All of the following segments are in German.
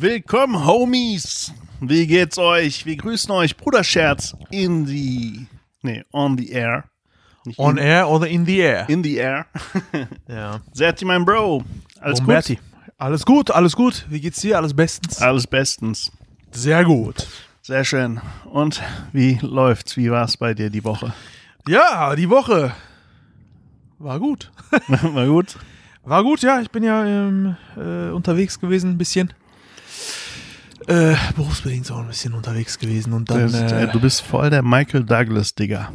Willkommen, Homies. Wie geht's euch? Wir grüßen euch, Bruderscherz, in die, nee, on the air. Nicht On in, air oder in the air? in the air. Ja. Serti, mein Bro. Alles Umberti. Alles gut, alles gut. Wie geht's dir? Alles bestens? gut? Alles bestens. Sehr gut. Sehr schön. Und wie läuft's? Wie war's bei dir die Woche? Ja, die Woche war gut. War gut? War gut, ja. Ich bin ja ähm, äh, unterwegs gewesen, ein bisschen. Äh, berufsbedingt auch ein bisschen unterwegs gewesen. Und dann. Ist, äh, Äh, du bist voll der Michael Douglas, Digga.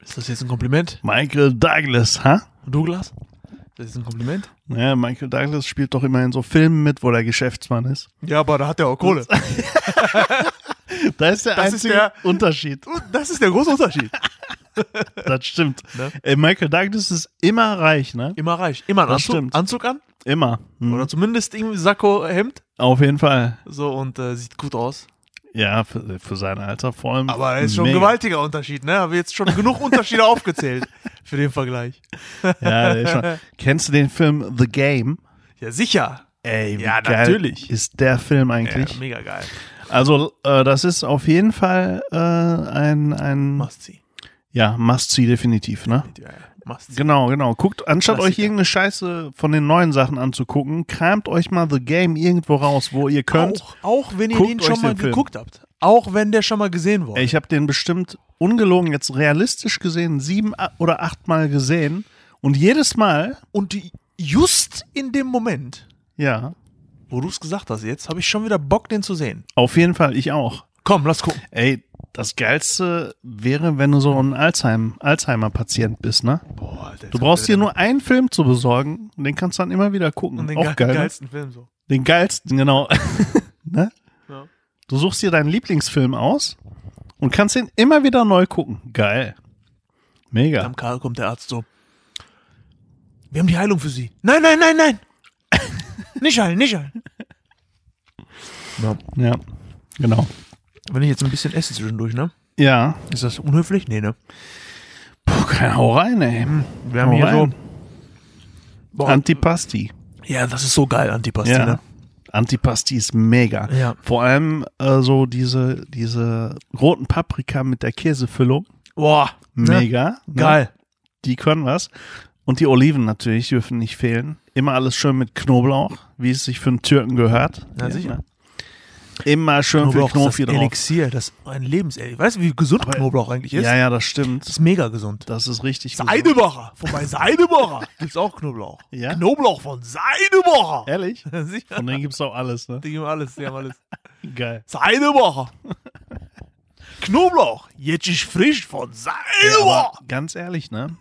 ist das jetzt ein Kompliment? Michael Douglas, ha? Douglas? Ist das jetzt ein Kompliment? Ja, Michael Douglas spielt doch immer in so Filmen mit, wo der Geschäftsmann ist. Ja, aber da hat er auch Kohle. Da ist der Das ist einzige der- Unterschied. Das ist der große Unterschied. Das stimmt. Ne? Ey, Michael Douglas ist immer reich, ne? Immer reich. Immer ein Das Anzug. Anzug an. Immer. Hm. Oder zumindest irgendwie Sakko, Hemd. Auf jeden Fall. So und äh, sieht gut aus. Ja, für, für sein Alter vor allem. Aber das ist schon ein mega. gewaltiger Unterschied, ne? Habe jetzt schon genug Unterschiede aufgezählt für den Vergleich. Ja, der ist schon. Kennst du den Film The Game? Ja, sicher. Ey, wie Ja, geil natürlich. ist der Film Ja, eigentlich? mega geil. Also, äh, das ist auf jeden Fall äh, ein, ein Must see. ja, Must-See definitiv, ne? Ja, ja, must. Genau, genau. Guckt, anstatt Klassiker. euch irgendeine Scheiße von den neuen Sachen anzugucken, kramt euch mal The Game irgendwo raus, wo ihr könnt. Auch, auch wenn ihr den schon mal den geguckt habt. Auch wenn der schon mal gesehen wurde. Ich habe den bestimmt ungelogen jetzt realistisch gesehen, sieben oder acht Mal gesehen. Und jedes Mal, Und die, just in dem Moment, ja, wo du es gesagt hast jetzt, habe ich schon wieder Bock, den zu sehen. auf jeden Fall, ich auch. Komm, lass gucken. Ey, das Geilste wäre, wenn du so ein Alzheim- Alzheimer-Patient bist, ne? Boah, Alter, Du brauchst dir nur einen Film zu besorgen und den kannst du dann immer wieder gucken. und den auch ge geil. Ne? geilsten Film so. Den geilsten, genau. ne? Ja. Du suchst dir deinen Lieblingsfilm aus und kannst ihn immer wieder neu gucken. Geil. Mega. Am Karl kommt der Arzt so. Wir haben die Heilung für Sie. Nein, nein, nein, nein. nicht heilen, nicht heilen. Ja. Ja, genau. Wenn ich jetzt ein bisschen esse zwischendurch, ne? Ja, Ist das unhöflich? Nee, ne? Puh, kein Hau rein, ey. Wir haben Hau hier so. rein. Boah, Antipasti. ja, das ist so geil, Antipasti, Ja. ne? Antipasti ist mega. Ja. Vor allem äh, so diese, diese roten Paprika mit der Käsefüllung. Boah, ne? Mega. ne? Geil. Die können was. Und die Oliven natürlich dürfen nicht fehlen. Immer alles schön mit Knoblauch, wie es sich für einen Türken gehört. Ja, sicher. Immer schön viel Knoblauch ist Knofi das drauf. Elixier, das ist ein Lebenselixier. Weißt du, wie gesund Aber- Knoblauch eigentlich ist? Ja, ja, das stimmt. Das ist mega gesund. Das ist richtig. Seidebacher. Vorbei Seidebacher. Gibt's auch Knoblauch. Ja? Knoblauch von Seidebacher. Ehrlich? Sicher. Von denen gibt's auch alles, ne? Die geben alles, die haben alles. Geil. Seidebacher. Knoblauch. Jetzt ist frisch von Ja, Seidebacher. aber ganz ehrlich, ne?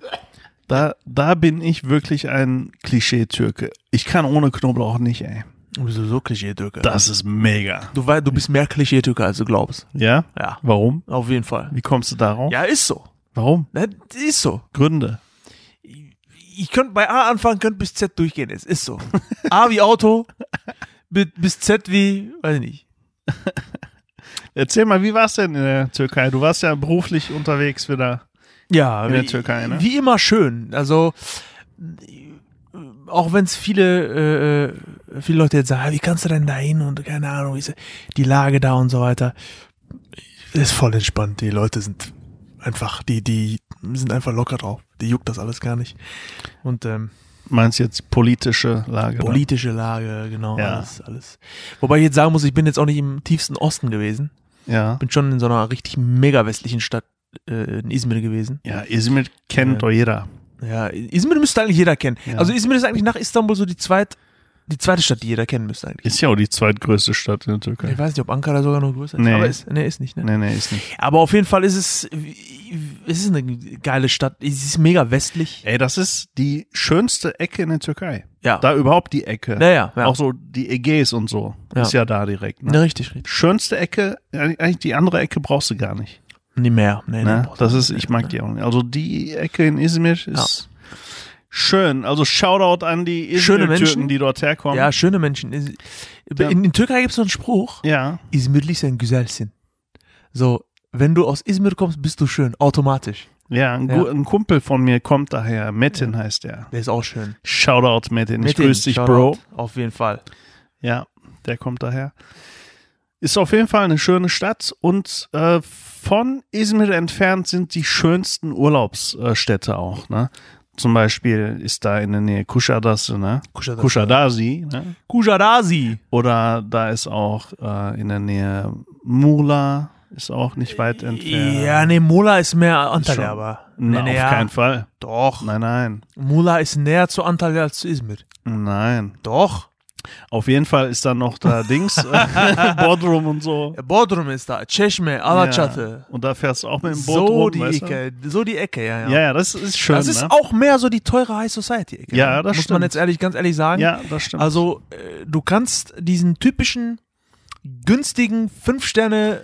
Da, da bin ich wirklich ein Klischee-Türke. Ich kann ohne Knoblauch nicht, ey. Wieso so Klischee-Türke? Das ist mega. Du, wei- du bist mehr Klischee-Türke, als du glaubst. Ja? Ja, Warum? auf jeden Fall. Wie kommst du darauf? Ja, ist so. Warum? Ne, Ist so. Gründe. Ich könnte bei A anfangen, könnte bis Z durchgehen. Es ist so. A wie Auto, bi- bis Z wie, weiß ich nicht. Erzähl mal, wie war's denn in der Türkei? Du warst ja beruflich unterwegs wieder. Ja, In der wie, Türkei, ne? wie immer schön. Also auch wenn es viele äh, äh, viele Leute jetzt sagen, ah, wie kannst du denn da hin und keine Ahnung, wie ist die Lage da und so weiter, ist voll entspannt. Die Leute sind einfach, die die sind einfach locker drauf. Die juckt das alles gar nicht. Und ähm, Meinst du jetzt politische Lage? politische Lage, genau, Ja. alles, alles. Wobei ich jetzt sagen muss, ich bin jetzt auch nicht im tiefsten Osten gewesen. Ja. Bin schon in so einer richtig mega westlichen Stadt äh, in Izmir gewesen. Ja, Izmir kennt Ja. doch jeder. Ja, Izmir müsste eigentlich jeder kennen. Ja. Also Izmir ist eigentlich nach Istanbul so die zweit, die zweite Stadt, die jeder kennen müsste eigentlich. Ist ja auch die zweitgrößte Stadt in der Türkei. Ich weiß nicht, ob Ankara sogar noch größer ist. Nee. Aber ist, nee, ist nicht, ne? Nee, nee, ist nicht. Aber auf jeden Fall ist es, es ist eine geile Stadt. Es ist mega westlich. Ey, das ist die schönste Ecke in der Türkei. Ja. Da überhaupt die Ecke. ja, ja, ja. Auch so die Ägäis und so. Ja. Ist ja da direkt. Ne? ne, richtig, richtig. Schönste Ecke, eigentlich die andere Ecke brauchst du gar nicht. Nie mehr. Nee, Ne? Das ist, ich mag die auch nicht. Also die Ecke in Izmir ist schön. Also Shoutout an die Schöne Menschen. die dort herkommen. Ja, schöne Menschen. In, in Türkei gibt es so einen Spruch, Ja. İzmirli sen güzelsin. So, wenn du aus Izmir kommst, bist du schön, automatisch. Ja, ein, Ja. Ein Kumpel von mir kommt daher. Metin heißt er. Der ist auch schön. Shoutout Metin. Ich Metin, grüße dich. Bro. Auf jeden Fall. Ja, der kommt daher. Ist auf jeden Fall eine schöne Stadt und äh, von Izmir entfernt sind die schönsten Urlaubsstädte auch. Ne? Zum Beispiel ist da in der Nähe Kushadasi, ne? Kushadasi. Kushadasi ne? Kujarasi. Oder da ist auch äh, in der Nähe Mula, ist auch nicht weit entfernt. Ja, nee, Mula ist mehr Antalya, aber. Nee, nee, auf ja. keinen Fall. Doch. Nein, nein, Mula ist näher zu Antalya als zu Izmir. nein. Doch. Auf jeden Fall ist da noch da Dings, äh, Bodrum und so. Bodrum ist da, Çeşme, Alaçatı. Ja. Und da fährst du auch mit dem Boot So rum, die weißt du? Ecke, so die Ecke, ja, ja. Ja, ja, das ist schön. das ist ne? auch mehr so die teure High Society Ecke. Ja, ne? das Muss stimmt. man jetzt ehrlich, ganz ehrlich sagen. Ja, das stimmt. Also, äh, du kannst diesen typischen günstigen Fünf-Sterne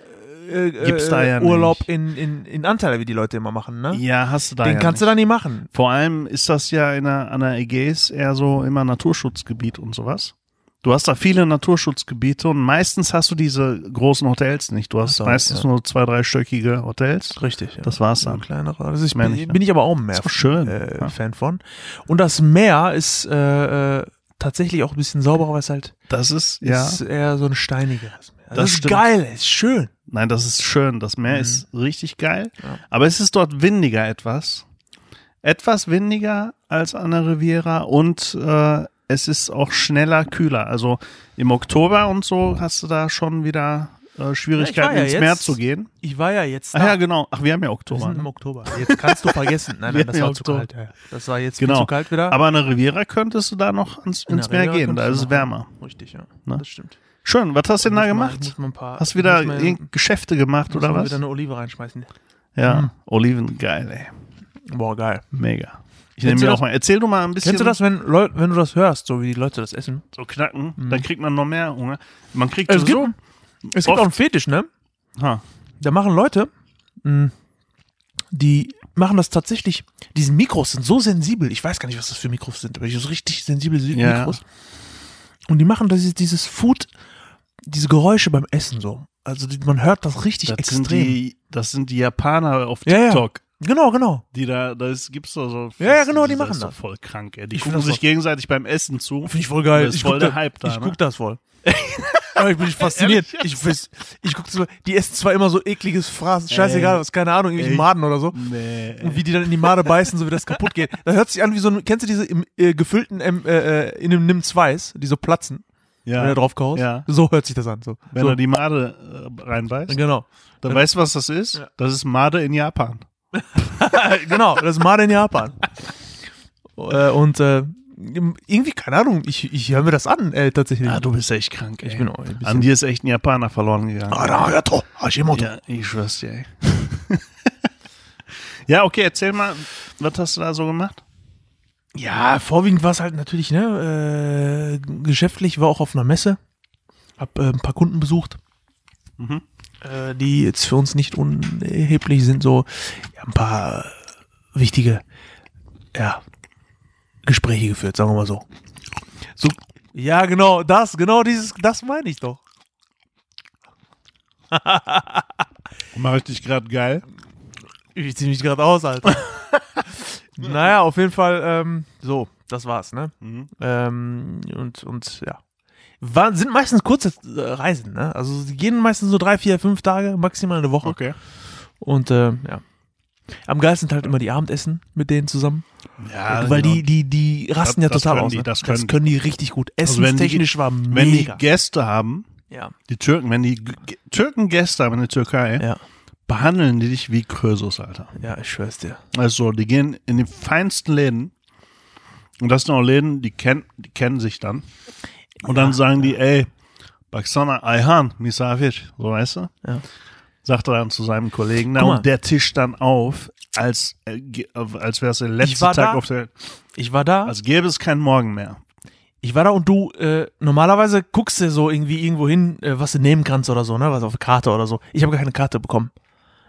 äh, Gibt's da äh, ja Urlaub nicht. in, in, in Antalya, wie die Leute immer machen, ne? ja, hast du da Den ja kannst du nicht. da nicht machen. Vor allem ist das ja in der, an der Ägäis eher so immer Naturschutzgebiet und sowas. Du hast da viele Naturschutzgebiete und meistens hast du diese großen Hotels nicht. Du hast so, meistens ja. nur zwei, dreistöckige Hotels. Richtig. Ja. Das war's Ja, dann. kleinere. Das ist, Meine bin, ich, ja. bin ich aber auch mehr Ist auch schön, Äh, ja. Fan von. Und das Meer ist äh, äh, tatsächlich auch ein bisschen sauberer, weil es halt Das ist, ja. ist eher so ein steiniges Meer. Das, Das ist stimmt. geil, ist schön. Nein, das ist schön. Das Meer Mhm. ist richtig geil. Ja. Aber es ist dort windiger etwas. Etwas windiger als an der Riviera und äh, es ist auch schneller kühler. Also im Oktober und so hast du da schon wieder äh, Schwierigkeiten ja ins jetzt- Meer zu gehen. Ich war ja jetzt Ach da. ja, genau. Ach, wir haben ja Wir Oktober. sind im Ne? Oktober. Jetzt kannst du vergessen. Nein, Wir nein, das war ja zu kalt. Ja. Das war jetzt Genau. zu kalt wieder. Aber an der Riviera könntest du da noch ans, In ins Meer Riviera gehen. Da ist es wärmer. Richtig, ja. Ne? Das stimmt. Schön. Was hast du denn da gemacht? paar, Hast du wieder irgend Geschäfte gemacht oder was? wieder eine Olive reinschmeißen. Ja. Mhm. Oliven, geil, ey. Boah, geil. Mega. Ich nehme mir auch mal. Erzähl du mal ein bisschen. Kennst du das, wenn, Leu wenn du das hörst, so wie die Leute das essen? So knacken, Mhm. dann kriegt man noch mehr Hunger. Man kriegt Es sowieso. Es gibt auch einen Fetisch, ne? Ha. Da machen Leute, mh, die machen das tatsächlich, diese Mikros sind so sensibel, ich weiß gar nicht, was das für Mikros sind, aber die so richtig sensible Si- Ja. Mikros. Und die machen dieses, dieses Food, diese Geräusche beim Essen so. Also die, man hört das richtig Das extrem. sind, die, das sind die Japaner auf Ja, ja. Genau, genau. Die da, das gibt's doch so. Ja, ja, genau, die das machen ist doch das. voll krank, ey. Die Ich gucken das sich gegenseitig beim Essen zu. Finde ich voll geil. Das ist ich voll der da- Hype da, Ich ne? guck das voll. Aber ich bin fasziniert. ich weiß, ich guck so, die essen zwar immer so ekliges Fraß, scheißegal, Ey. was, keine Ahnung, irgendwelche Ey. Maden oder so. Nee. Und wie die dann in die Made beißen, so wie das kaputt geht. Das hört sich an wie so ein, kennst du diese im, äh, gefüllten ähm, äh, äh, in einem Nimm Zweis, die so platzen, Ja. wenn du drauf kaust? Ja. So hört sich das an. So. Wenn so. er die Made äh, reinbeißt, Genau. dann weißt du, was das ist? Ja. Das ist Made in Japan. genau, das ist Made in Japan. äh, und äh, irgendwie, keine Ahnung, ich, ich höre mir das an, äh, tatsächlich. Ah, du bist echt krank, ey. ich bin auch ein. An dir ist echt ein Japaner verloren gegangen. Arayato, Hashimoto. Ja, ich schwör's dir, ey. ja, okay, erzähl mal, was hast du da so gemacht? Ja, vorwiegend war es halt natürlich, ne, äh, geschäftlich, war auch auf einer Messe, hab äh, ein paar Kunden besucht, Mhm. Äh, die jetzt für uns nicht unerheblich sind, so ja, ein paar wichtige, ja, Gespräche geführt, sagen wir mal so. So, ja, genau, das, genau dieses, das meine ich doch. Mach ich dich gerade geil? Ich zieh mich gerade aus, Alter. naja, auf jeden Fall, ähm, so, das war's, ne? Mhm. Ähm, und, und ja. War, sind meistens kurze äh, Reisen, ne? Also die gehen meistens so drei, vier, fünf Tage, maximal eine Woche. Okay. Und äh, ja. Am geilsten sind halt immer die Abendessen mit denen zusammen. Ja, weil genau. die, die, die rasten Das- ja das total können aus. die, ne? das können die. die richtig gut. Also wenn die- Essenstechnisch war wenn die mega. Gäste haben, ja. die Türken, wenn die G Türken Gäste haben in der Türkei, Ja. behandeln die dich wie Krösus, Alter. ja, ich schwör's dir. Also, die gehen in die feinsten Läden. Und das sind auch Läden, die, kennen die kennen sich dann. Und dann sagen die, ey, Baksana Ayhan, Misafir, so weißt du? Ja. Sagt er dann zu seinem Kollegen. Na, und der Tisch dann auf, als, äh, als wäre es der letzte Tag da. auf der Welt. Ich war da. Als gäbe es keinen Morgen mehr. Ich war da und du, äh, normalerweise guckst du so irgendwie irgendwo hin, äh, was du nehmen kannst oder so, ne? Was auf der Karte oder so. Ich habe gar keine Karte bekommen.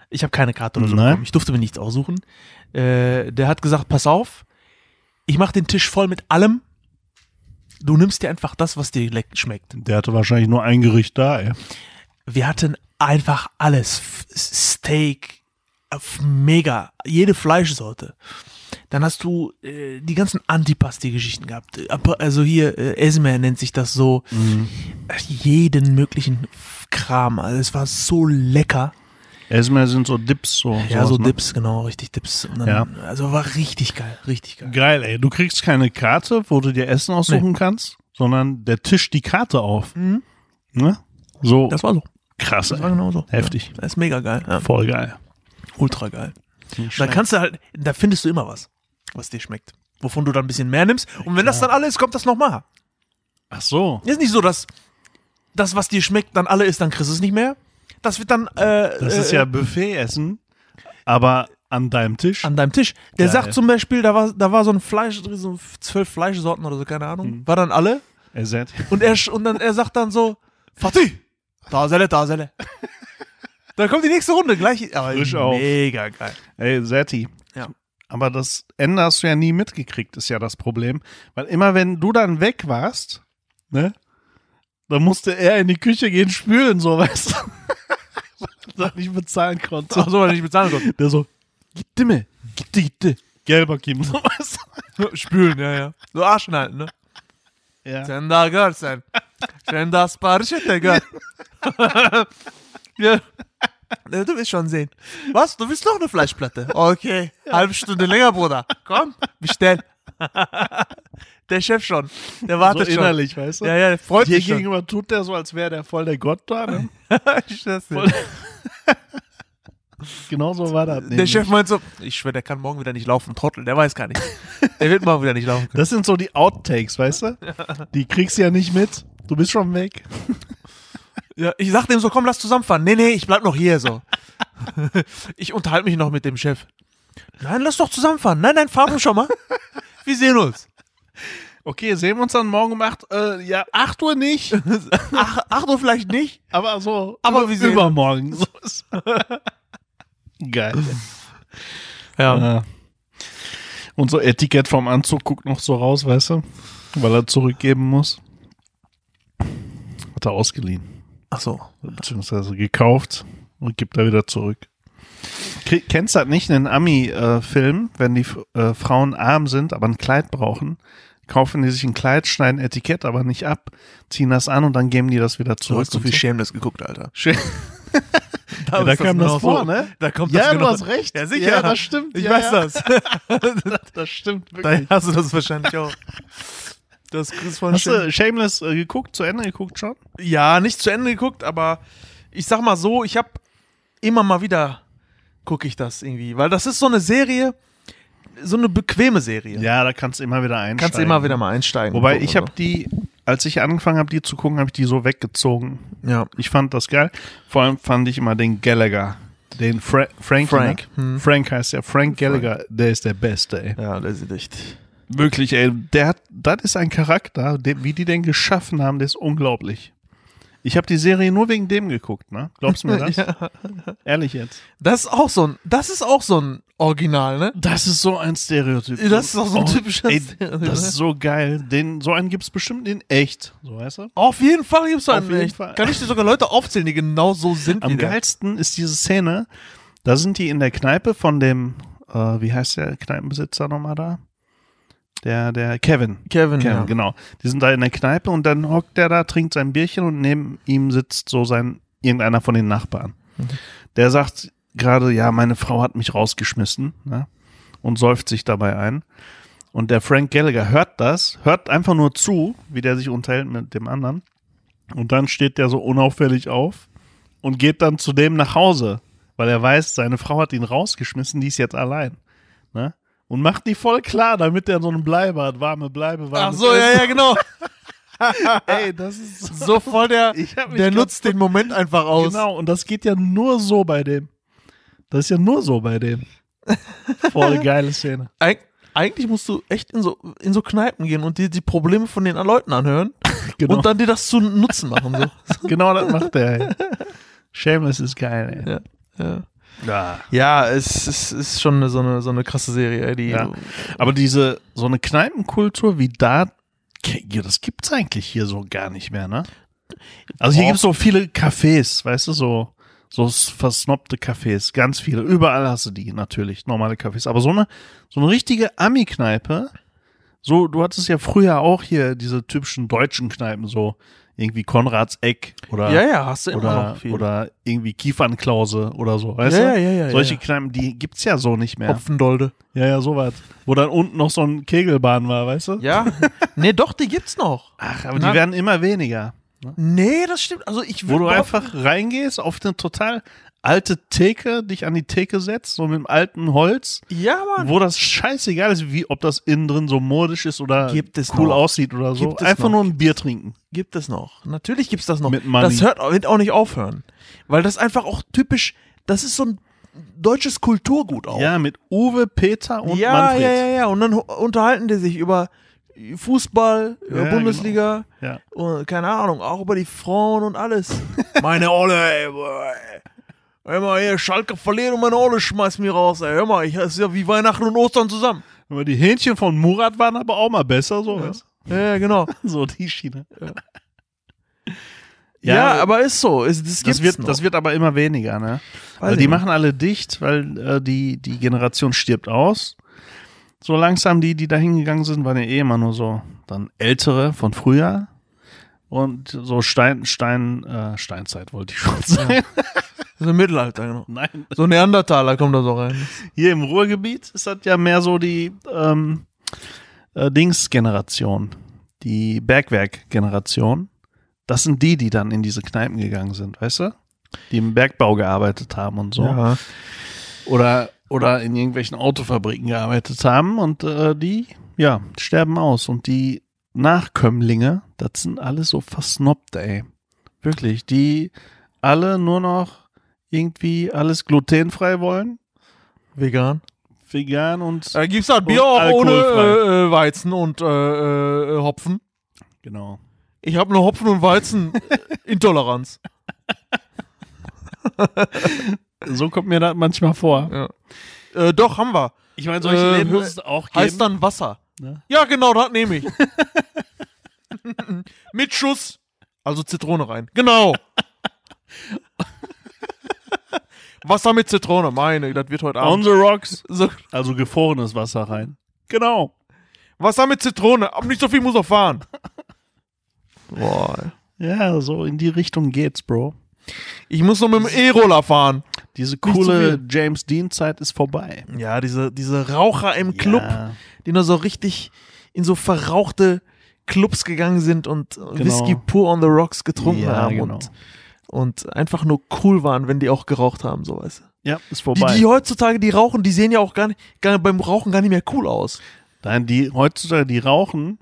Ich habe keine Karte oder so Nein. bekommen. Ich durfte mir nichts aussuchen. Äh, der hat gesagt, pass auf, ich mach den Tisch voll mit allem. Du nimmst dir einfach das, was dir schmeckt. Der hatte wahrscheinlich nur ein Gericht da, ey. Wir hatten einfach alles. Steak, mega, jede Fleischsorte. Dann hast du äh, die ganzen Antipasti-Geschichten gehabt. Also hier, äh, Esmer nennt sich das so. Äh, Jeden möglichen Kram. Also es war so lecker. Erstmal sind so Dips so. Ja, so ne? Dips, genau, richtig Dips. Dann, Ja. Also war richtig geil, richtig geil. Geil, ey. Du kriegst keine Karte, wo du dir Essen aussuchen kannst, sondern der tischt die Karte auf. Mhm. Ne? So Das war so. krass, Das war ey. genau so. Heftig. Ja, das ist mega geil. Ja. Voll geil. Ultra geil. Da kannst du halt, da findest du immer was, was dir schmeckt. Wovon du dann ein bisschen mehr nimmst. Und wenn das dann alle ist, kommt das nochmal. Ach so. Ist nicht so, dass das, was dir schmeckt, dann alle ist, dann kriegst du es nicht mehr. Das wird dann äh, Das äh, ist ja Buffet-Essen, aber an deinem Tisch. an deinem Tisch. Der Geil. sagt zum Beispiel, da war, da war so ein Fleisch, so zwölf Fleischsorten oder so, keine Ahnung. Mhm. War dann alle. Ersatz. Und er, und dann, er sagt dann so, Fatih, Tasele, Tasele. dann kommt die nächste Runde gleich. Aber Frisch auf. mega geil. Ey, Setti. Ja. Aber das Ende hast du ja nie mitgekriegt, ist ja das Problem. Weil immer wenn du dann weg warst, ne, dann musste er in die Küche gehen spülen, so, weißt du. Er nicht bezahlen konnte. Ach so, weil ich nicht bezahlen konnte. Der so, gitte mir, gitte, gitte. Gelber Kim, so, weißt Spülen, ja, ja. So Arschen halten, ne? Ja. Sen daha görsen. Sen et de gör. ja. Ja, Du willst schon sehen. Was? Du willst noch eine Fleischplatte? Okay. Halbe Stunde länger, Bruder. Komm, bestell. der Chef schon. Der So wartet schon. innerlich, weißt du. Ja, ja, der freut sich schon. gegenüber tut der so, als wäre der voll der Gott da. Ne? Ich dir. Voll- Genau so war das. Der nämlich. Chef meint so, ich schwör, der kann morgen wieder nicht laufen. Trottel, der weiß gar nicht. Der wird morgen wieder nicht laufen können. Das sind so die Outtakes, weißt du? Die kriegst du ja nicht mit. Du bist schon weg. Ja, ich sag dem so, komm, lass zusammenfahren. Nee, nee, ich bleib noch hier so. ich unterhalte mich noch mit dem Chef. Nein, lass doch zusammenfahren. Nein, nein, fahr du schon mal. Wir sehen uns. Okay, sehen wir uns dann morgen um 8 äh, ja, 8 Uhr nicht, Ach, ach du vielleicht nicht? aber so Aber wir sehen übermorgen. So ist Geil. Ja. Ja. Und so Etikett vom Anzug guckt noch so raus, weißt du? Weil er zurückgeben muss. Hat er ausgeliehen. Ach so. Beziehungsweise gekauft und gibt er wieder zurück. Kennst du das nicht in den Ami-Filmen, wenn die äh, Frauen arm sind, aber ein Kleid brauchen, kaufen die sich ein Kleid, schneiden Etikett aber nicht ab, ziehen das an und dann geben die das wieder Du zurück. hast so und viel Shameless geguckt, Alter. Da, Ja, da ist kam genau das vor, so. ne? Da kommt Ja, das du genau. hast recht. Ja, sicher. Ja, das stimmt. Ich Ja, weiß ja. das. Das stimmt wirklich. hast du das wahrscheinlich auch. Das ist voll Hast schön. du Shameless äh, geguckt, zu Ende geguckt schon? Ja, nicht zu Ende geguckt, aber ich sag mal so, ich habe immer mal wieder gucke ich das irgendwie, weil das ist so eine Serie, so eine bequeme Serie. Ja, da kannst du immer wieder einsteigen. Kannst du immer wieder mal einsteigen. Wobei ich habe die, als ich angefangen habe, die zu gucken, habe ich die so weggezogen. ja. Ich fand das geil. Vor allem fand ich immer den Gallagher. Den Fra Frank. Frank, Ne? hm. Frank heißt der. Frank Gallagher, der ist der Beste, ey. Ja, der ist echt. Wirklich, ey. Der hat, das ist ein Charakter, den, wie die den geschaffen haben, der ist unglaublich. Ich habe die Serie nur wegen dem geguckt, ne? Glaubst du mir das? Ja. Ehrlich jetzt. Das ist auch so ein, das ist auch so ein Original, ne? Das ist so ein Stereotyp. Das ist auch so ein typischer ey, Stereotyp, Das ne? ist so geil. Den, so einen gibt's bestimmt in echt. So, weißt du? Auf jeden Fall gibt's Auf einen. jeden echt. Fall. Kann ich dir sogar Leute aufzählen, die genau so sind Am geilsten ist diese Szene, da sind die in der Kneipe von dem, äh, wie heißt der Kneipenbesitzer nochmal da? Der, der Kevin. Kevin, Kevin, ja. genau. Die sind da in der Kneipe und dann hockt der da, trinkt sein Bierchen und neben ihm sitzt so sein, irgendeiner von den Nachbarn. Mhm. Der sagt gerade, ja, meine Frau hat mich rausgeschmissen, ne? Und säuft sich dabei ein. Und der Frank Gallagher hört das, hört einfach nur zu, wie der sich unterhält mit dem anderen. Und dann steht der so unauffällig auf und geht dann zu dem nach Hause, weil er weiß, seine Frau hat ihn rausgeschmissen, die ist jetzt allein. Und macht die voll klar, damit er so einen Bleibe hat, warme Bleibe, warme Ach so, ja, ja, genau. Ey, das ist so. So voll der, der nutzt den Moment einfach aus. Genau, und das geht ja nur so bei dem. Das ist ja nur so bei dem. Voll geile Szene. Eig eigentlich musst du echt in so, in so Kneipen gehen und dir die Probleme von den Leuten anhören Genau, und dann dir das zu Nutzen machen. So. genau das macht der. Ey. Shameless ist geil, ey. Ja, ja. Ja. ja es ist, ist schon so, eine, so eine krasse Serie, die. Ja. Aber diese, so eine Kneipenkultur wie da, das gibt's eigentlich hier so gar nicht mehr, ne? Also hier Doch. gibt's so viele Cafés, weißt du, so, So versnobte Cafés, ganz viele. Überall hast du die natürlich, normale Cafés. Aber so eine, so eine richtige Ami-Kneipe, so, du hattest ja früher auch hier diese typischen deutschen Kneipen, so irgendwie Konrads Eck oder, Ja, ja, hast du immer oder, noch viel. oder irgendwie Kiefernklause oder so, weißt ja, du? ja, ja, ja, Solche ja. Kneipen, die gibt's ja so nicht mehr. Hopfendolde. Ja, ja, sowas. Wo dann unten noch so ein Kegelbahn war, weißt du? Ja. nee, doch, die gibt's noch. Ach, aber Na- die werden immer weniger. Nee, das stimmt. Also ich Wo du einfach reingehst, auf eine total alte Theke, dich an die Theke setzt, so mit dem alten Holz, Ja, Mann. wo das scheißegal ist, wie ob das innen drin so modisch ist oder Gibt es cool noch. aussieht oder so. Gibt es Einfach noch. nur ein Bier trinken. Gibt es noch. Natürlich gibt's das noch. Mit Money. Das hört wird auch nicht aufhören. Weil das einfach auch typisch, das ist so ein deutsches Kulturgut auch. Ja, mit Uwe, Peter und ja, Manfred. ja, ja, ja. Und dann unterhalten die sich über Fußball, über Ja, Bundesliga Ja. und keine Ahnung, auch über die Frauen und alles. meine Olle, ey, boah, ey. Hör mal hier, Schalke verliert und meine Olle schmeißt mich raus, ey. Hör mal, ich, das ist ja wie Weihnachten und Ostern zusammen. Aber die Hähnchen von Murat waren aber auch mal besser, so. Ja, ja genau. So die Schiene. Ja, aber ist so. Ist, das, das wird, noch. das wird aber immer weniger, ne? Weil die machen alle dicht, weil äh, die, die Generation stirbt aus. So langsam die, die da hingegangen sind, waren ja eh immer nur so dann ältere von früher. Und so Stein, Stein, äh, Steinzeit wollte ich schon sagen. So im Mittelalter, genau. Nein. So Neandertaler kommt da so rein. Hier im Ruhrgebiet ist das ja mehr so die ähm, äh, Dings-Generation, die Bergwerk-Generation. Das sind die, die dann in diese Kneipen gegangen sind, weißt du? Die im Bergbau gearbeitet haben und so. Ja. oder oder in irgendwelchen Autofabriken gearbeitet haben und äh, die ja sterben aus und die Nachkömmlinge, das sind alle so versnobbt, ey. Wirklich, die alle nur noch irgendwie alles glutenfrei wollen, Vegan. vegan und Da gibt's halt Und Bier auch ohne äh, äh, Weizen und äh, äh, Hopfen. genau. Ich habe eine Hopfen- und Weizen-Intoleranz. So kommt mir das manchmal vor. Ja. Äh, doch, haben wir. Ich meine, solche Äh, Läden muss es auch geben. Heißt dann Wasser. Ne? Ja, genau, das nehme ich. Mit Schuss. Also Zitrone rein. Genau. Wasser mit Zitrone, meine, das wird heute On Abend. the rocks, So, also gefrorenes Wasser rein. Genau. Wasser mit Zitrone, aber nicht so viel muss er fahren. Boah. Ja, so in die Richtung geht's, Bro. Ich muss noch mit dem E-Roller fahren. Diese coole viel. James Dean Zeit ist vorbei. Ja, diese, diese Raucher im Club, Ja. die nur so richtig in so verrauchte Clubs gegangen sind und Whisky pur on the rocks getrunken Ja, haben genau. und, und einfach nur cool waren, wenn die auch geraucht haben, so weißt du. Ja, ist Die, vorbei. die heutzutage, die rauchen, die sehen ja auch gar nicht, gar, beim Rauchen gar nicht mehr cool aus. Nein, die heutzutage, die rauchen,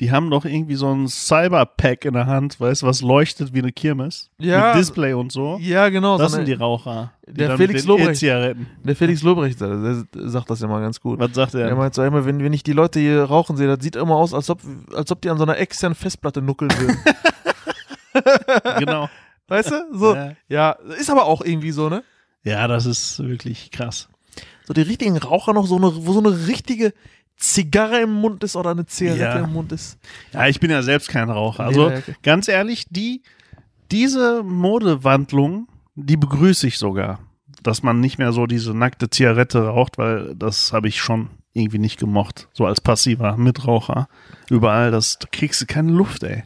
die haben doch irgendwie so ein Cyberpack in der Hand, weißt du, was leuchtet wie eine Kirmes. Ja. Mit Display und so. Ja, genau. Das so sind die eine, Raucher. Die Der Felix Lobrecht. E-Zigaretten. der Felix Lobrecht, der, der sagt das ja mal ganz gut. Was sagt er? Er meint so immer, wenn, wenn ich die Leute hier rauchen sehe, das sieht immer aus, als ob, als ob die an so einer externen Festplatte nuckeln würden. genau. Weißt du? So, Ja. ja, ist aber auch irgendwie so, ne? ja, das ist wirklich krass. So die richtigen Raucher noch, so eine, wo so eine richtige Zigarre im Mund ist oder eine Zigarette Ja. im Mund ist. Ja, ich bin ja selbst kein Raucher. Also Ja, okay. ganz ehrlich, die, diese Modewandlung, die begrüße ich sogar. Dass man nicht mehr so diese nackte Zigarette raucht, weil das habe ich schon irgendwie nicht gemocht. So als passiver Mitraucher. Überall, das da kriegst du keine Luft, ey.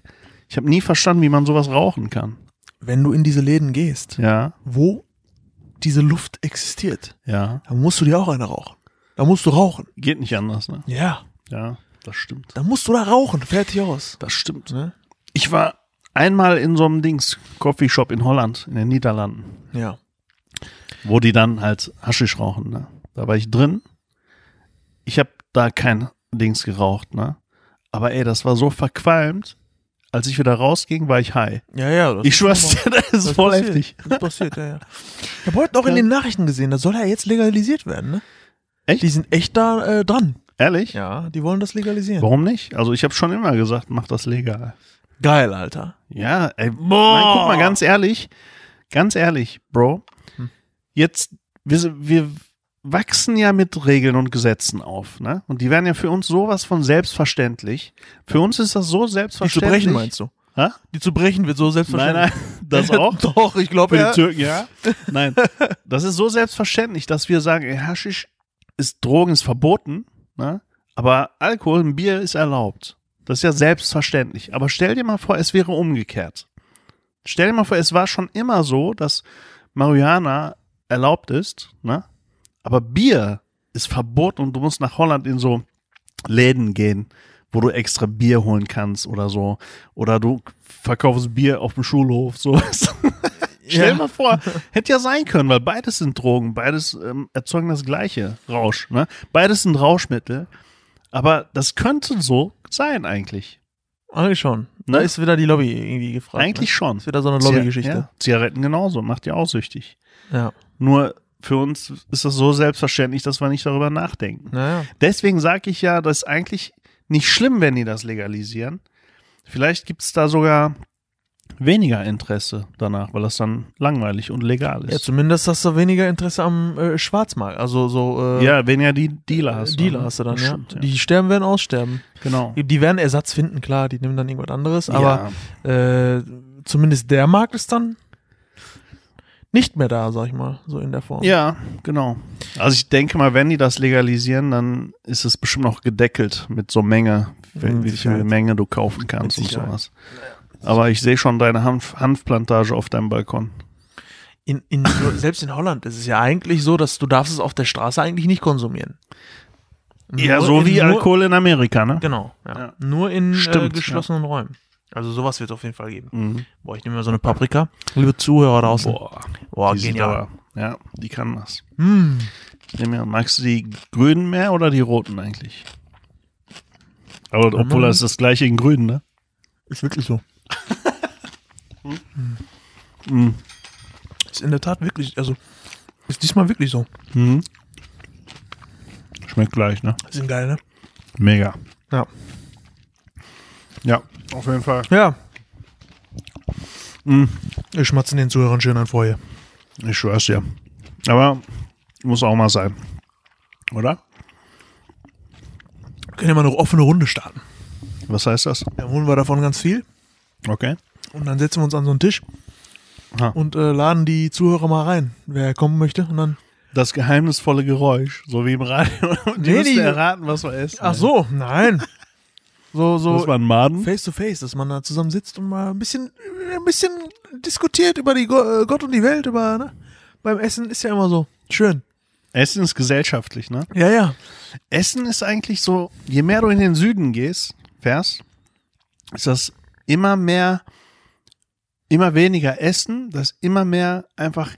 Ich habe nie verstanden, wie man sowas rauchen kann. Wenn du in diese Läden gehst, Ja, wo diese Luft existiert, ja. dann musst du dir auch eine rauchen. Da musst du rauchen. Geht nicht anders, ne? Ja. Ja, das stimmt. Dann musst du da rauchen. Fertig aus. Das stimmt. Ne? Ich war einmal in so einem Dings, Coffeeshop in Holland, in den Niederlanden. Ja. wo die dann halt Haschisch rauchen, ne? Da war ich drin. Ich habe da kein Dings geraucht, ne? Aber ey, das war so verqualmt. Als ich wieder rausging, war ich high. Ja, ja. Ich schwör's dir, das ist Das voll passiert. heftig. Das passiert, ja, ja. Ich habe heute noch in Ja. den Nachrichten gesehen, das soll ja jetzt legalisiert werden, ne? Echt? Die sind echt da äh, dran. Ehrlich? Ja, die wollen das legalisieren. Warum nicht? Also ich habe schon immer gesagt, mach das legal. Geil, Alter. Ja, ey, Nein, guck mal, ganz ehrlich, ganz ehrlich, Bro. Hm. Jetzt, wir, wir wachsen ja mit Regeln und Gesetzen auf, ne? Und die werden ja für uns sowas von selbstverständlich. Für uns ist das so Die zu selbstverständlich. brechen, meinst du? Hä? Die zu brechen wird so Nein, selbstverständlich. nein, das auch. Doch, ich Für glaube die ja. Türken, ja. Nein, das ist so selbstverständlich, dass wir sagen, ey, Haschisch ist Drogen, ist verboten, ne? aber Alkohol, ein Bier ist erlaubt. Das ist ja selbstverständlich. Aber stell dir mal vor, es wäre umgekehrt. Stell dir mal vor, es war schon immer so, dass Marihuana erlaubt ist, ne? Aber Bier ist verboten und du musst nach Holland in so Läden gehen, wo du extra Bier holen kannst oder so. Oder du verkaufst Bier auf dem Schulhof, so. Stell dir mal vor, hätte ja sein können, weil beides sind Drogen, beides ähm, erzeugen das gleiche Rausch. Ne? Beides sind Rauschmittel, aber das könnte so sein eigentlich. Eigentlich schon. Da Ne? ist wieder die Lobby irgendwie gefragt. eigentlich ne? schon. ist wieder so eine Lobbygeschichte. Ja, Zigaretten genauso, macht ja auch süchtig. Ja. Nur für uns ist das so selbstverständlich, dass wir nicht darüber nachdenken. Naja. Deswegen sage ich ja, das ist eigentlich nicht schlimm, wenn die das legalisieren. Vielleicht gibt es da sogar weniger Interesse danach, weil das dann langweilig und legal Ja, ist. zumindest hast du weniger Interesse am äh, Schwarzmarkt. Also so äh, Ja, weniger die Dealer hast. du, Dealer ne? hast du dann, ja. stimmt, Die sterben werden aussterben. genau. Die werden Ersatz finden, klar, die nehmen dann irgendwas anderes, aber ja, äh, zumindest der Markt ist dann nicht mehr da, sag ich mal, so in der Form. ja, genau. Also ich denke mal, wenn die das legalisieren, dann ist es bestimmt noch gedeckelt mit so Menge, Mit wie viel. Menge du kaufen kannst und sowas. Aber ich sehe schon deine Hanf Hanfplantage auf deinem Balkon. In, in, so, selbst in Holland ist es ja eigentlich so, dass du darfst es auf der Straße eigentlich nicht konsumieren. Ja, Nur so in- wie Alkohol in Amerika, ne? Genau, ja. Ja. Nur in äh, Stimmt, geschlossenen Räumen. Also sowas wird es auf jeden Fall geben. Mhm. Boah, ich nehme mal so eine Paprika. Liebe Zuhörer draußen. Boah, Boah die genial. aber- Ja, die kann das. Hm. Ich nehme ja- Magst du die grünen mehr oder die roten eigentlich? Aber obwohl das ist das gleiche in grün, ne? Ist wirklich so. Mhm. Ist in der Tat wirklich, also ist diesmal wirklich so. Mhm. Schmeckt gleich, ne? Sind geil, ne? Mega. Ja. Ja, auf jeden Fall. Ja. Mhm. Ich schmatze den Zuhörern schön an vorher. Ich schwör's dir. Aber muss auch mal sein. Oder? Können ja mal eine offene Runde starten. Was heißt das? Dann holen wir davon ganz viel Okay. und dann setzen wir uns an so einen Tisch Aha. und äh, laden die Zuhörer mal rein, wer kommen möchte. Und dann. Das geheimnisvolle Geräusch, so wie im Radio. Die Nee, müssen die- erraten, was wir essen. Ach so, nein. So, so Das war ein Maden. face to face, dass man da zusammen sitzt und mal ein bisschen, ein bisschen diskutiert über die äh, Gott und die Welt, über, ne? Beim Essen ist ja immer so. Schön. Essen ist gesellschaftlich, ne? Ja, ja. Essen ist eigentlich so, je mehr du in den Süden gehst, fährst, ist das immer mehr, immer weniger Essen, das immer mehr einfach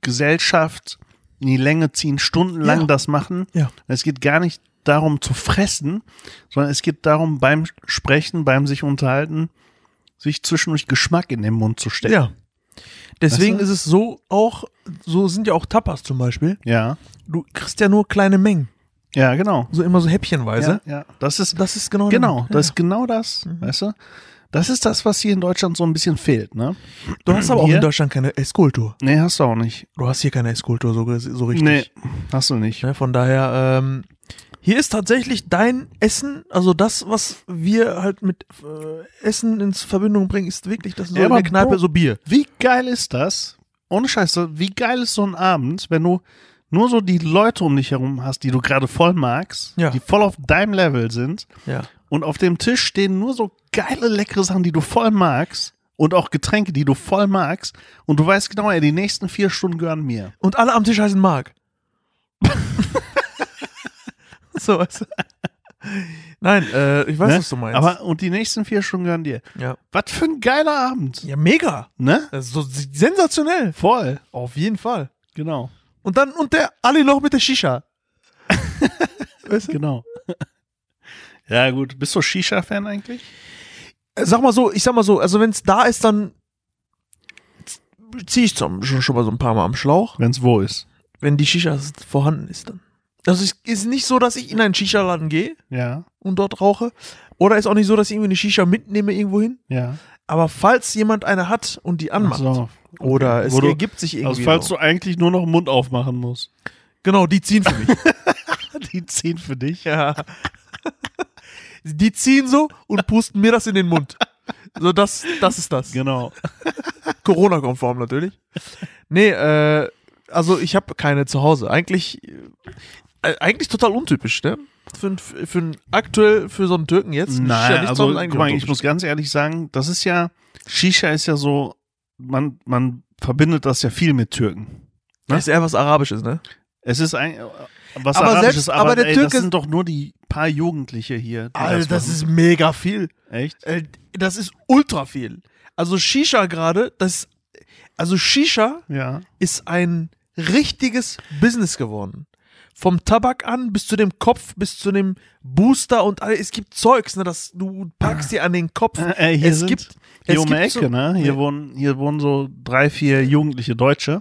Gesellschaft in die Länge ziehen, stundenlang Ja. das machen. Ja. Es geht gar nicht darum zu fressen, sondern es geht darum, beim Sprechen, beim sich unterhalten, sich zwischendurch Geschmack in den Mund zu stecken. Ja. Deswegen Weißt du? ist es so auch, so sind ja auch Tapas zum Beispiel. Ja, Du kriegst ja nur kleine Mengen. ja, genau. So immer so häppchenweise. Ja, ja. Das ist, Das ist genau genau, Punkt. das ist genau das, weißt du? Das ist das, was hier in Deutschland so ein bisschen fehlt, ne? Du hast aber auch Hier? in Deutschland keine Esskultur. Nee, hast du auch nicht. Du hast hier keine Esskultur so, so richtig. Nee, hast du nicht. Ne, von daher, ähm, hier ist tatsächlich dein Essen, also das, was wir halt mit äh, Essen ins Verbindung bringen, ist wirklich das so Ja, in der Kneipe Bro- so Bier. Wie geil ist das? Ohne Scheiße, wie geil ist so ein Abend, wenn du nur so die Leute um dich herum hast, die du gerade voll magst, Ja. die voll auf deinem Level sind Ja. und auf dem Tisch stehen nur so geile, leckere Sachen, die du voll magst und auch Getränke, die du voll magst und du weißt genau, ey, die nächsten vier Stunden gehören mir. Und alle am Tisch heißen Marc. so, du? Nein, äh, ich weiß, Ne? was du meinst. Aber und die nächsten vier Stunden gehören dir. ja. Was für ein geiler Abend. ja, mega. Ne? Das ist so sensationell. Voll. Auf jeden Fall. Genau. Und dann, und der Ali noch mit der Shisha. weißt du? Genau. ja, gut. Bist du Shisha-Fan eigentlich? Äh, Sag mal so, ich sag mal so, also wenn es da ist, dann ziehe ich zum, schon, schon mal so ein paar Mal am Schlauch. Wenn es wo ist. Wenn die Shisha vorhanden ist, dann. Also es ist nicht so, dass ich in einen Shisha-Laden gehe Ja, und dort rauche. Oder ist auch nicht so, dass ich irgendwie eine Shisha mitnehme irgendwo hin. ja. Aber falls jemand eine hat und die anmacht, So. oder es du- ergibt sich irgendwie. Also falls so. du eigentlich nur noch den Mund aufmachen musst. Genau, die ziehen für mich. Die ziehen für dich. ja. Die ziehen so und pusten mir das in den Mund. So, das, das ist das. Genau. Corona-konform natürlich. Nee, äh, also ich habe keine zu Hause. Eigentlich, eigentlich total untypisch, ne? Für, für ein, aktuell für so einen Türken jetzt. Nein, ja also guck mal, ich muss ganz ehrlich sagen, das ist ja, Shisha ist ja so, man, man verbindet das ja viel mit Türken. Das ist eher was Arabisches, ne? Es ist ein, was Aber Arabisches, selbst- aber, aber der ey, Türke- das sind doch nur die paar Jugendliche hier. Alter, das machen. ist mega viel. echt. Äh, Das ist ultra viel. Also Shisha gerade, das, also Shisha Ja. ist ein richtiges Business geworden. Vom Tabak an bis zu dem Kopf, bis zu dem Booster und all, es gibt Zeugs, ne, das du packst dir an den Kopf. Äh, hier es sind, gibt, hier es um die gibt Ecke, so, ne? Hier Nee. wohnen, hier wohnen so drei, vier jugendliche Deutsche.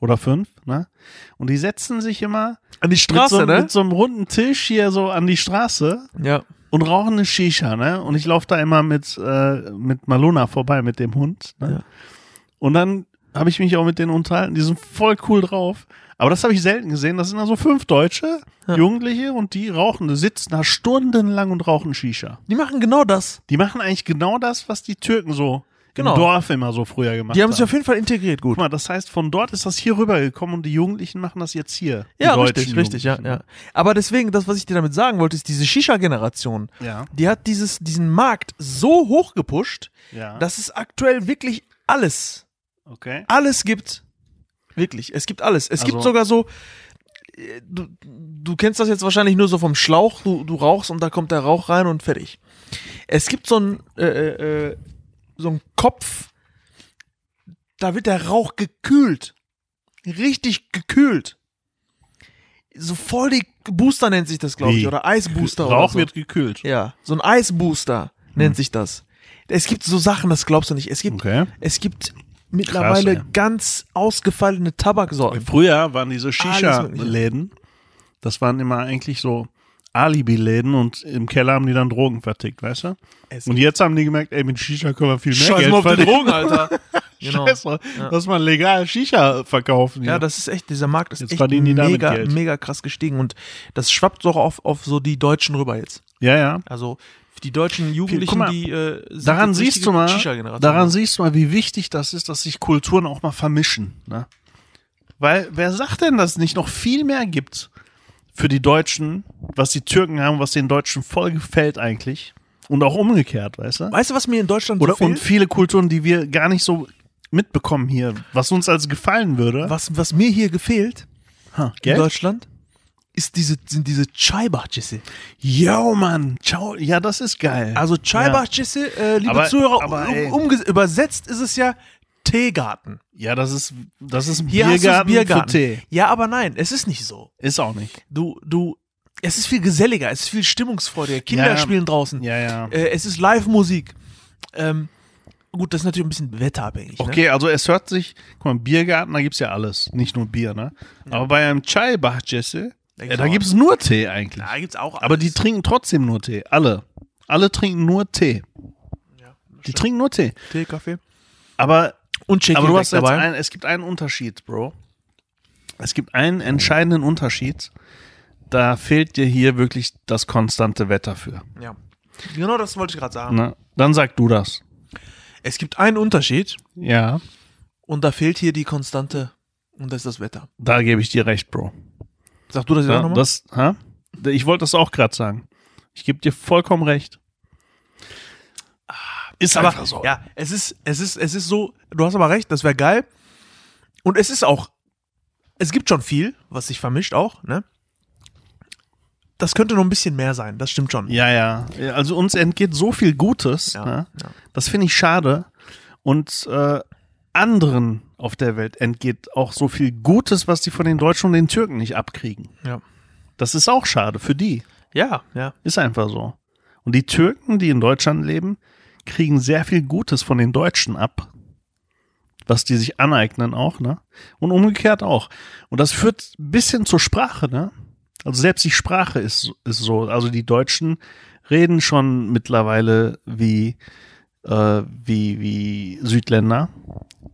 Oder fünf, ne? Und die setzen sich immer an die Straße, mit, so, ne? mit so einem runden Tisch hier so an die Straße Ja. und rauchen eine Shisha, ne? Und ich laufe da immer mit, äh, mit Maluna vorbei, mit dem Hund. Ne? Ja. Und dann habe ich mich auch mit denen unterhalten. Die sind voll cool drauf. Aber das habe ich selten gesehen. Das sind also fünf Deutsche, Ja. Jugendliche und die rauchen, sitzen da stundenlang und rauchen Shisha. Die machen genau das. Die machen eigentlich genau das, was die Türken so Genau. im Dorf immer so früher gemacht Die haben haben. sich auf jeden Fall integriert, gut. Guck mal, das heißt, von dort ist das hier rübergekommen und die Jugendlichen machen das jetzt hier. Ja, richtig, richtig, ja, ja. Aber deswegen, das, was ich dir damit sagen wollte, ist diese Shisha-Generation, Ja, die hat dieses, diesen Markt so hoch gepusht, ja. dass es aktuell wirklich alles, okay. alles gibt. Wirklich, es gibt alles. Es gibt Also- sogar so, äh, du, du kennst das jetzt wahrscheinlich nur so vom Schlauch, du, du rauchst und da kommt der Rauch rein und fertig. Es gibt so ein, äh, äh, äh, so ein Kopf, da wird der Rauch gekühlt. Richtig gekühlt. So voll die Booster nennt sich das, glaube ich, oder Eisbooster oder Rauch so. wird gekühlt. Ja, so ein Eisbooster nennt sich das. Es gibt so Sachen, das glaubst du nicht. Es gibt, Okay. es gibt mittlerweile ey. ganz ausgefallene Tabaksorten. Früher waren diese. Shisha-Läden, das waren immer eigentlich so Alibi-Läden und im Keller haben die dann Drogen vertickt, weißt du? Es Und jetzt haben die gemerkt, ey, mit Shisha können wir viel mehr Scheiß Geld mal auf die verdienen. Drogen, Alter. Genau. Scheiße, lass mal legal Shisha verkaufen. Ja, hier. das ist echt, dieser Markt ist Jetzt echt mega, mega krass gestiegen und das schwappt doch auf, auf so die Deutschen rüber jetzt. ja, ja. Also die deutschen Jugendlichen, mal, die äh, Daran siehst du mal, daran siehst du mal, wie wichtig das ist, dass sich Kulturen auch mal vermischen. Ne? Weil wer sagt denn, dass es nicht noch viel mehr gibt für die Deutschen, was die Türken haben, was den Deutschen voll gefällt eigentlich und auch umgekehrt, weißt du? Weißt du, was mir in Deutschland Oder so fehlt? und viele Kulturen, die wir gar nicht so mitbekommen hier, was uns als gefallen würde. was, was mir hier gefehlt Ha, in? Deutschland, ist diese, sind diese Chai-Bahchisse. Yo, Mann, ciao. Ja, das ist geil. Also Chai-Bahchisse, äh, liebe Aber- Zuhörer, aber, um, übersetzt ist es ja Teegarten. ja, das ist das ist ein Hier Biergarten, Biergarten. für Tee. Ja, aber nein, es ist nicht so. Ist auch nicht. Du, du, es ist viel geselliger, es ist viel stimmungsfreudiger. Kinder Ja, ja. spielen draußen. Ja, ja. Äh, es ist Live-Musik. Ähm, gut, das ist natürlich ein bisschen wetterabhängig. Ne? Okay, also es hört sich, guck mal, Biergarten, da gibt's ja alles, nicht nur Bier, ne? Aber bei einem Chai Da ja, gibt's da auch- gibt's nur Tee eigentlich. Da gibt's auch Aber die alles. trinken trotzdem nur Tee, alle. Alle trinken nur Tee. Ja, Die trinken nur Tee. Tee, Kaffee. Aber, Und aber du hast jetzt dabei. ein, es gibt einen Unterschied, Bro. Es gibt einen entscheidenden Unterschied. Da fehlt dir hier wirklich das konstante Wetter für. ja. Genau das wollte ich gerade sagen. Ne? Dann sag du das. Es gibt einen Unterschied Ja, und da fehlt hier die Konstante und das ist das Wetter. da gebe ich dir recht, Bro. Sag du das Ja, nochmal? das, ha? Ich wollte das auch gerade sagen. Ich gebe dir vollkommen recht. Ist aber so. ja, es ist, es ist, es ist so, du hast aber recht, das wäre geil. Und es ist auch, es gibt schon viel, was sich vermischt auch, ne? Das könnte noch ein bisschen mehr sein, das stimmt schon. Ja, ja. Also uns entgeht so viel Gutes. Ja, Ne? ja. Das finde ich schade. Und äh, anderen auf der Welt entgeht auch so viel Gutes, was die von den Deutschen und den Türken nicht abkriegen. Ja. Das ist auch schade für die. Ja, ja. Ist einfach so. Und die Türken, die in Deutschland leben, kriegen sehr viel Gutes von den Deutschen ab. Was die sich aneignen auch, ne? Und umgekehrt auch. Und das führt ein bisschen zur Sprache, ne? Also selbst die Sprache ist, ist so. Also die Deutschen reden schon mittlerweile wie, äh, wie, wie Südländer.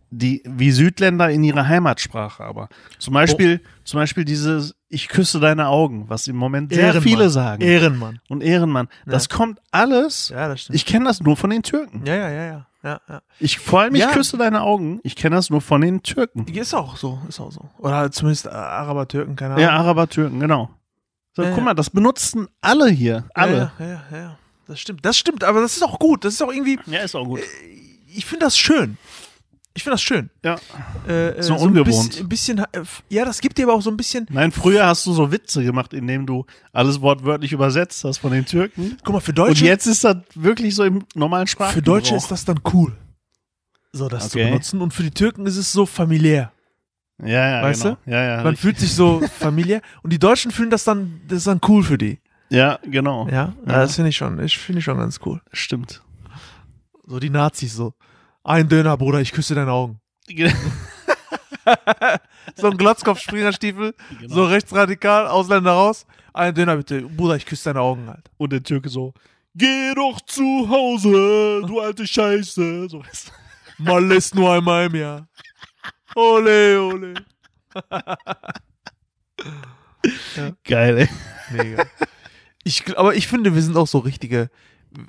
Die, wie Südländer in ihrer Heimatsprache, aber zum Beispiel, zum Beispiel diese, ich küsse deine Augen, was im Moment sehr Ehrenmann. viele sagen. Ehrenmann. und Ehrenmann. Das kommt alles. Ja, das stimmt. Ich kenne das nur von den Türken. ja, ja, ja, ja. ja, ja. Ich vor allem, ich Ja. küsse deine Augen. Ich kenne das nur von den Türken. Ist auch so, ist auch so. Oder zumindest Araber, Türken, keine Ahnung. Ja, Araber, Türken, genau. So, Ja, guck ja. mal, das benutzen alle hier. Alle. Ja, ja, ja, ja, ja. Das stimmt, das stimmt, aber das ist auch gut. Das ist auch irgendwie, Ja, ist auch gut. ich finde das schön. Ich finde das schön. Ja. Äh, äh, So ein ungewohnt. Bisschen, bisschen, äh, ja, das gibt dir aber auch so ein bisschen. Nein, früher hast du so Witze gemacht, indem du alles wortwörtlich übersetzt hast von den Türken. Guck mal, für Und Deutsche, jetzt ist das wirklich so im normalen Sprachgebrauch. für Deutsche ist das dann cool, so das zu Okay. benutzen. Und für die Türken ist es so familiär. Ja, ja, Weißt genau. Ja, ja. Man richtig. fühlt sich so familiär. Und die Deutschen fühlen das dann, das ist dann cool für die. ja, genau. Ja, Ja. das finde ich schon, ich finde ich schon ganz cool. Stimmt. So die Nazis so. Ein Döner, Bruder, ich küsse deine Augen. So ein Glotzkopf-Springerstiefel, Genau. so rechtsradikal, Ausländer raus. Ein Döner bitte, Bruder, ich küsse deine Augen halt. Und der Türke so, geh doch zu Hause, du alte Scheiße. So du. Mal ist nur einmal im Jahr. Ole, ole. Geil, ey. Mega. Ich, aber ich finde, wir sind auch so richtige.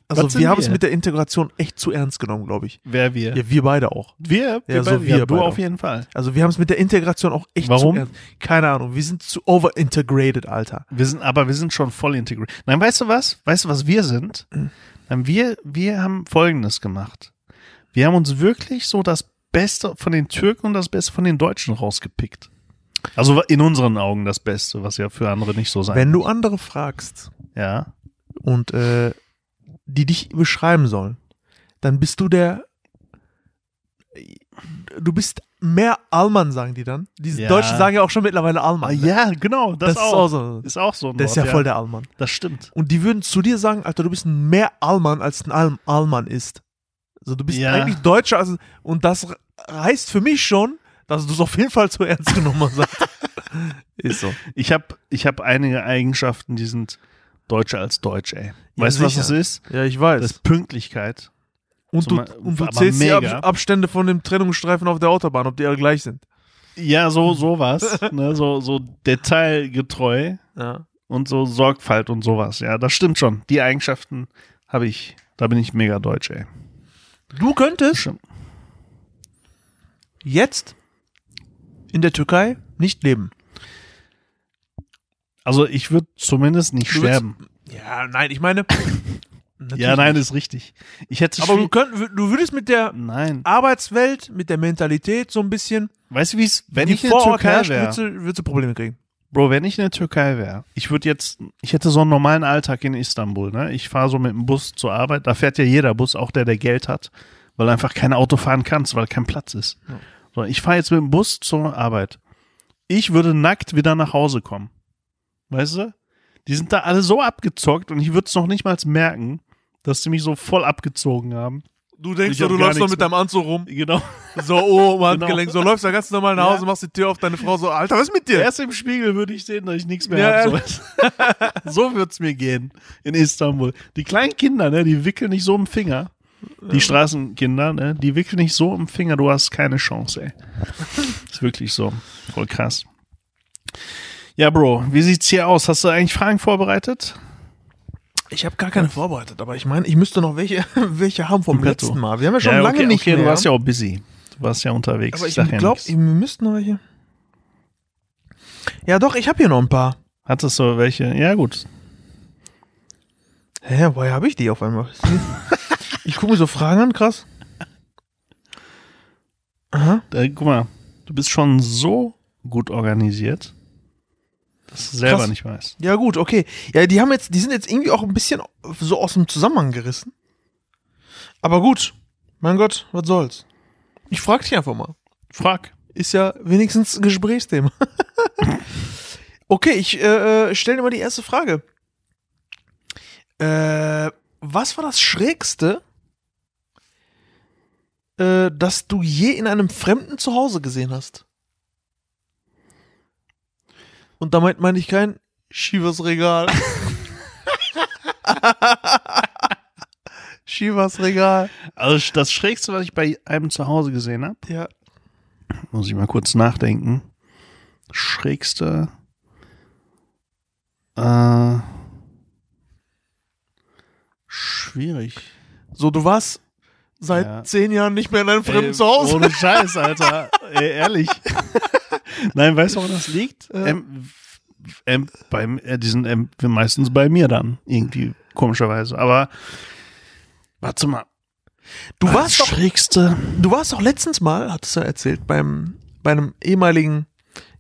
Also wir haben es mit der Integration echt zu ernst genommen, glaube ich. Wer wir? Ja, wir beide auch. Wir? Wir, Ja, so beide, wir ja, du beide auf jeden Fall. Also wir haben es mit der Integration auch echt Warum? zu ernst. Keine Ahnung, wir sind zu overintegrated, Alter. Wir sind, aber wir sind schon voll integriert. Nein, weißt du was? Weißt du, was wir sind? Nein, wir, wir haben Folgendes gemacht. Wir haben uns wirklich so das Beste von den Türken und das Beste von den Deutschen rausgepickt. Also in unseren Augen das Beste, was ja für andere nicht so sein Wenn du andere fragst Ja. und äh, die dich beschreiben sollen, dann bist du der. Du bist mehr Allmann, sagen die dann. Diese Ja. Deutschen sagen ja auch schon mittlerweile Allmann. Ne? ja, genau. Das, das, ist auch. auch so. Ist auch so ein Der ist Wort, ja voll der Allmann. Das stimmt. Und die würden zu dir sagen, Alter, du bist mehr Allmann, als ein All Allmann ist. Also du bist Ja. eigentlich Deutscher, also, und das heißt für mich schon, dass du es auf jeden Fall zu ernst genommen hast. ist so. Ich habe ich hab einige Eigenschaften, die sind deutscher als deutsch, ey. Weißt du, was das ist? Ja, ich weiß. Das ist Pünktlichkeit. und du, und du zählst die mega. Ab Abstände von dem Trennungsstreifen auf der Autobahn, ob die alle gleich sind. Ja, so sowas, ne, so so detailgetreu Ja. und so Sorgfalt und sowas. Ja, das stimmt schon. Die Eigenschaften habe ich. Da bin ich mega deutsch, ey. Du könntest Stimmt. jetzt in der Türkei nicht leben. Also ich würde zumindest nicht Du sterben. Ja, nein, ich meine. Ja, nein, nicht. ist richtig. Ich hätte Aber du, könnt, du würdest mit der Nein. Arbeitswelt, mit der Mentalität so ein bisschen, Weißt du, wie es, wenn ich in der Türkei wäre? würdest du, würdest du Probleme kriegen. Bro, wenn ich in der Türkei wäre, ich würde jetzt, ich hätte so einen normalen Alltag in Istanbul, ne? Ich fahre so mit dem Bus zur Arbeit, da fährt ja jeder Bus, auch der, der Geld hat, weil du einfach kein Auto fahren kannst, weil kein Platz ist. Ja. So, ich fahre jetzt mit dem Bus zur Arbeit. Ich würde nackt wieder nach Hause kommen. Weißt du? Die sind da alle so abgezockt und ich würde es noch nicht mal merken, dass die mich so voll abgezogen haben. Du denkst, hab du läufst noch mit deinem Anzug rum. Genau. So, oh, Genau. Handgelenk. So läufst du ganz normal nach Ja. Hause, machst die Tür auf deine Frau so, Alter, was ist mit dir? Erst im Spiegel würde ich sehen, dass ich nichts mehr Ja, habe. So, so würde es mir gehen in Istanbul. Die kleinen Kinder, ne, die wickeln nicht so im Finger. Die Straßenkinder, ne, die wickeln nicht so im Finger, du hast keine Chance, ey. Ist wirklich so. Voll krass. Ja, Bro, wie sieht's hier aus? Hast du eigentlich Fragen vorbereitet? Ich habe gar keine vorbereitet, aber ich meine, ich müsste noch welche, welche haben vom letzten Mal. Wir haben ja schon ja, lange okay, nicht okay, mehr. du warst ja auch busy. Du warst ja unterwegs. aber ich ja glaube, wir müssten noch welche. Ja, doch, ich habe hier noch ein paar. Hattest du welche? Ja, gut. Hä, woher habe ich die auf einmal? ich gucke mir so Fragen an, krass. Aha. Äh, guck mal, du bist schon so gut organisiert, dass du selber Krass. nicht weißt. Ja, gut, okay. Ja, die haben jetzt, die sind jetzt irgendwie auch ein bisschen so aus dem Zusammenhang gerissen. Aber gut, mein Gott, was soll's. Ich frag dich einfach mal. Frag. Ist ja wenigstens ein Gesprächsthema. okay, ich äh, stelle dir mal die erste Frage. Äh, was war das Schrägste, äh, das du je in einem fremden Zuhause gesehen hast? Und damit meine ich kein Shivas Regal. Shivas Regal. Also das Schrägste, was ich bei einem zu Hause gesehen habe, Ja. muss ich mal kurz nachdenken. Schrägste. Äh, schwierig. So, du warst seit Ja. zehn Jahren nicht mehr in einem fremden Ey, Zuhause. Ohne Scheiß, Alter. Ey, ehrlich. Nein, weißt du, woran das liegt? Ja. Ähm, ähm, beim, äh, die sind ähm, meistens bei mir dann, irgendwie, komischerweise. Aber, warte mal. Du warst das doch, Schrägste. du warst doch letztens mal, hattest du erzählt, beim, bei einem ehemaligen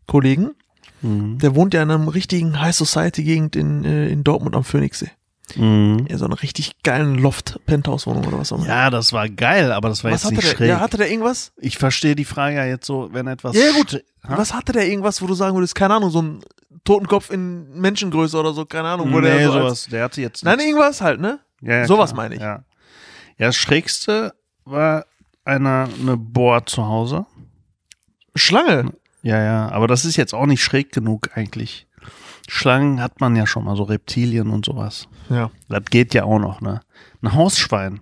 Kollegen, Mhm. der wohnt ja in einem richtigen High Society Gegend in, äh, in Dortmund am Phoenixsee. Mhm. Ja, so eine richtig geilen Loft-Penthouse-Wohnung oder was auch immer. Ja, das war geil, aber das war was jetzt hatte nicht der? schräg. Ja, hatte der irgendwas? ich verstehe die Frage ja jetzt so, wenn etwas. Ja, gut. Ha? Was hatte der irgendwas, wo du sagen würdest, keine Ahnung, so ein Totenkopf in Menschengröße oder so, keine Ahnung, wo nee, der so als, sowas. Der hatte jetzt. Nein, nichts. irgendwas halt, ne? Ja, ja, sowas meine ich. Ja. ja, das Schrägste war eine, eine Bohr zu Hause. Schlange. Ja, ja, aber das ist jetzt auch nicht schräg genug eigentlich. Schlangen hat man ja schon mal, so Reptilien und sowas. Ja. Das geht ja auch noch, ne? Ein Hausschwein.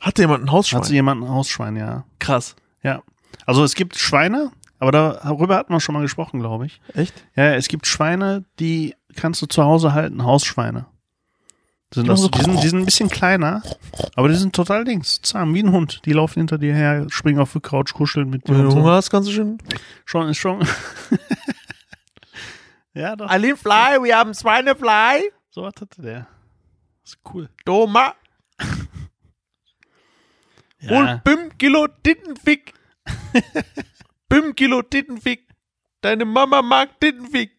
Hatte jemand ein Hausschwein? Hat jemand ein Hausschwein, ja. Krass. Ja. Also es gibt Schweine, aber darüber hat man schon mal gesprochen, glaube ich. Echt? Ja, es gibt Schweine, die kannst du zu Hause halten, Hausschweine. Sind das, die, sind, die sind ein bisschen kleiner, aber die sind total links, zahm, wie ein Hund. Die laufen hinter dir her, springen auf die Couch, kuscheln mit dir. Wenn du. Hunger hast, kannst du schon. Schon, ist schon. ja, doch. Eileen Fly, wir haben Schweinefly. So was hatte der. ist cool. Doma. Ja. Und 5 Kilo Tittenfick. 5 Kilo Tittenfick. Deine Mama mag Tittenfick.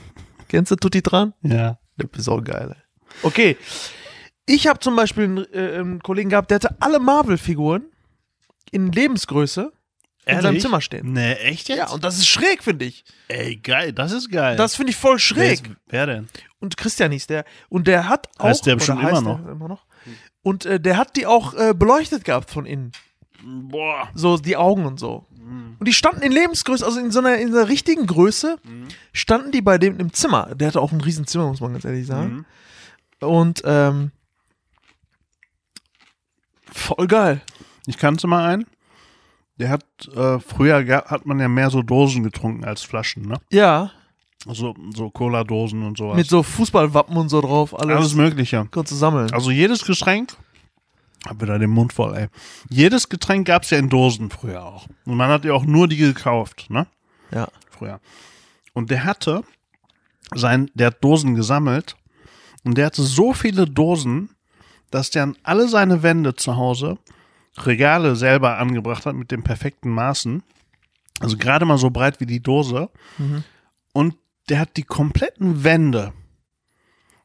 Kennst du Tutti dran? ja. Der ist auch geil. Ey. Okay. Ich habe zum Beispiel einen, äh, einen Kollegen gehabt, der hatte alle Marvel-Figuren in Lebensgröße in seinem? Zimmer stehen. Nee, echt jetzt? Ja, und das ist schräg, finde ich. Ey, geil, das ist geil. Das finde ich voll Wer schräg. ist- Wer denn? Und Christian hieß der. Und der hat auch. Heißt der oder bestimmt heißt immer der immer noch. Und äh, der hat die auch äh, beleuchtet gehabt von innen. Boah. So die Augen und so. Und die standen in Lebensgröße, also in so einer, in der richtigen Größe, standen die bei dem im Zimmer. Der hatte auch ein Riesenzimmer, muss man ganz ehrlich sagen. Mhm. Und ähm, voll geil. Ich kannte mal einen. Der hat, äh, früher hat man ja mehr so Dosen getrunken als Flaschen, ne? Ja, So, so Cola-Dosen und sowas. mit so Fußballwappen und so drauf, alles, Alles Mögliche. kurz sammeln. Also jedes Getränk, hab wieder den Mund voll, ey. Jedes Getränk gab's ja in Dosen früher auch. Und man hat ja auch nur die gekauft, ne? Ja. Früher. Und der hatte sein, der hat Dosen gesammelt und der hatte so viele Dosen, dass der an alle seine Wände zu Hause Regale selber angebracht hat mit den perfekten Maßen. Also gerade mal so breit wie die Dose. Mhm. Und der hat die kompletten Wände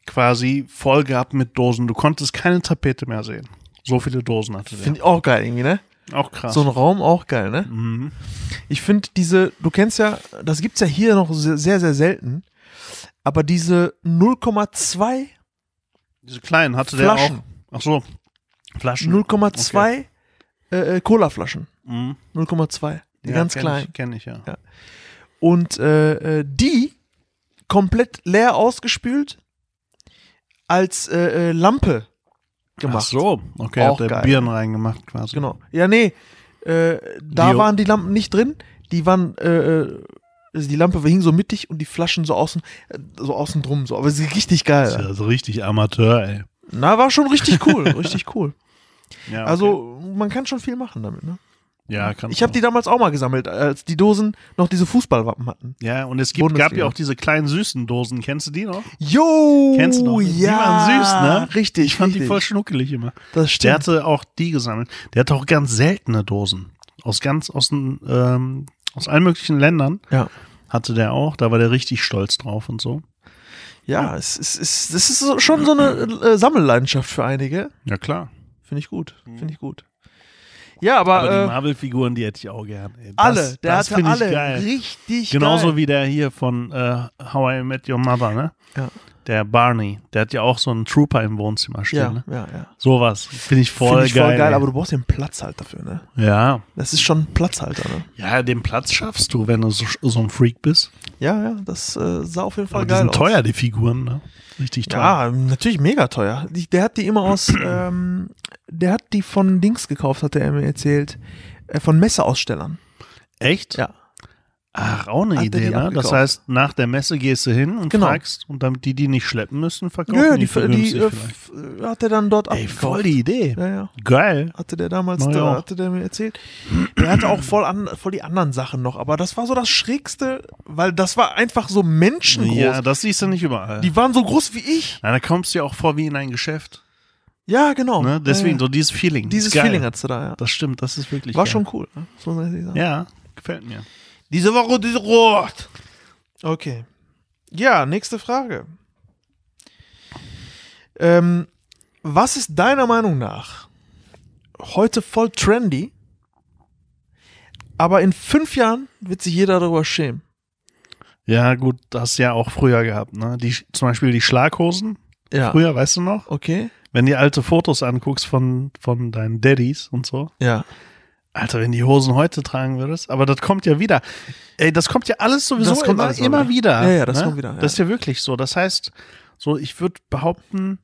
quasi voll gehabt mit Dosen. Du konntest keine Tapete mehr sehen. So viele Dosen hatte der. Finde ich auch geil irgendwie, ne? Auch krass. So ein Raum auch geil, ne? mhm. Ich finde diese, du kennst ja, das gibt's ja hier noch sehr, sehr, selten, aber diese 0,2 Diese kleinen hatte Flaschen. der auch. Ach so. Flaschen. 0,2 äh, äh, Cola-Flaschen. Mhm. 0,2. Die Ja, ganz kenn klein. Ich, kenn ich, ja. Ja. Und äh, äh, die komplett leer ausgespült als äh, äh, Lampe gemacht. Ach so. Okay, Auch hat der geil. Birnen reingemacht quasi. Genau. Ja, nee. Äh, da Die- waren die Lampen nicht drin. Die waren, äh, äh, also die Lampe hing so mittig und die Flaschen so außen, äh, so außen drum so. Aber sie ist richtig Das ist geil. ja so richtig Amateur, ey. Na, war schon richtig cool, richtig cool. Ja, okay. Also man kann schon viel machen damit. Ne? ja, kann Ich habe die damals auch mal gesammelt, als die Dosen noch diese Fußballwappen hatten. Ja, und es gibt, gab ja auch diese kleinen süßen Dosen. Kennst du die noch? Jo, Kennst du noch? Die Ja, waren süß, ne? Richtig, Ich fand richtig. die voll schnuckelig immer. Das Der stimmt. hatte auch die gesammelt. Der hatte auch ganz seltene Dosen. Aus ganz, aus, ähm, aus allen möglichen Ländern Ja. hatte der auch. Da war der richtig stolz drauf und so. Ja, es ist, es ist, das ist schon so eine äh, Sammelleidenschaft für einige. Ja, klar. Finde ich gut. Finde ich gut. Ja, aber, Aber die äh, Marvel-Figuren, die hätte ich auch gern. Ey. Das, alle, der das hatte finde ich alle geil. richtig Genauso geil. wie der hier von äh, How I Met Your Mother, ne? Ja. Der Barney. Der hat ja auch so einen Trooper im Wohnzimmer stehen, ja, ne? ja, ja. Sowas. Finde ich voll Finde ich geil. voll geil, ey. aber du brauchst den Platz halt dafür, ne? ja. Das ist schon ein Platzhalter, ne? Ja, den Platz schaffst du, wenn du so, so ein Freak bist. Ja, ja, das äh, sah auf jeden Fall Aber die geil sind aus. teuer, die Figuren, ne? Richtig teuer. Ja, natürlich mega teuer. Die, der hat die immer aus, ähm, der hat die von Dings gekauft, hat er mir erzählt. Äh, von Messeausstellern. Echt? Ja. Ach, auch eine Hat Idee, ne? Das heißt, nach der Messe gehst du hin und Genau. fragst, und damit die die nicht schleppen müssen, verkaufen Ja, die, die, die, äh, äh, hat er dann dort Ey, abgekauft. voll die Idee. Ja, ja. Geil. Hatte der damals, da, hatte der mir erzählt. Der hatte auch voll, an, voll die anderen Sachen noch, aber das war so das Schrägste, weil das war einfach so menschengroß. Ja, das siehst du nicht überall. Die waren so groß wie ich. Na, da kommst du ja auch vor wie in ein Geschäft. Ja, genau. Ne? Deswegen, ja, so dieses Feeling. ja. dieses. Feeling hattest du da, ja. Das stimmt, das ist wirklich War geil. schon cool. Ne? So muss ich sagen. Ja, gefällt mir. Diese Woche, diese Rot. Okay. Ja, nächste Frage. Ähm, was ist deiner Meinung nach heute voll trendy, aber in fünf Jahren wird sich jeder darüber schämen? Ja, gut, das hast du ja auch früher gehabt, ne? Die, zum Beispiel die Schlaghosen. Ja. Früher, weißt du noch? Okay. Wenn du alte Fotos anguckst von, von deinen Daddys und so. Ja. Alter, wenn die Hosen heute tragen würdest, aber das kommt ja wieder. Ey, das kommt ja alles sowieso Das kommt immer, alles immer wieder. Ja, ja, das ne? kommt wieder, ja. Das ist ja wirklich so. Das heißt, so, ich würde behaupten,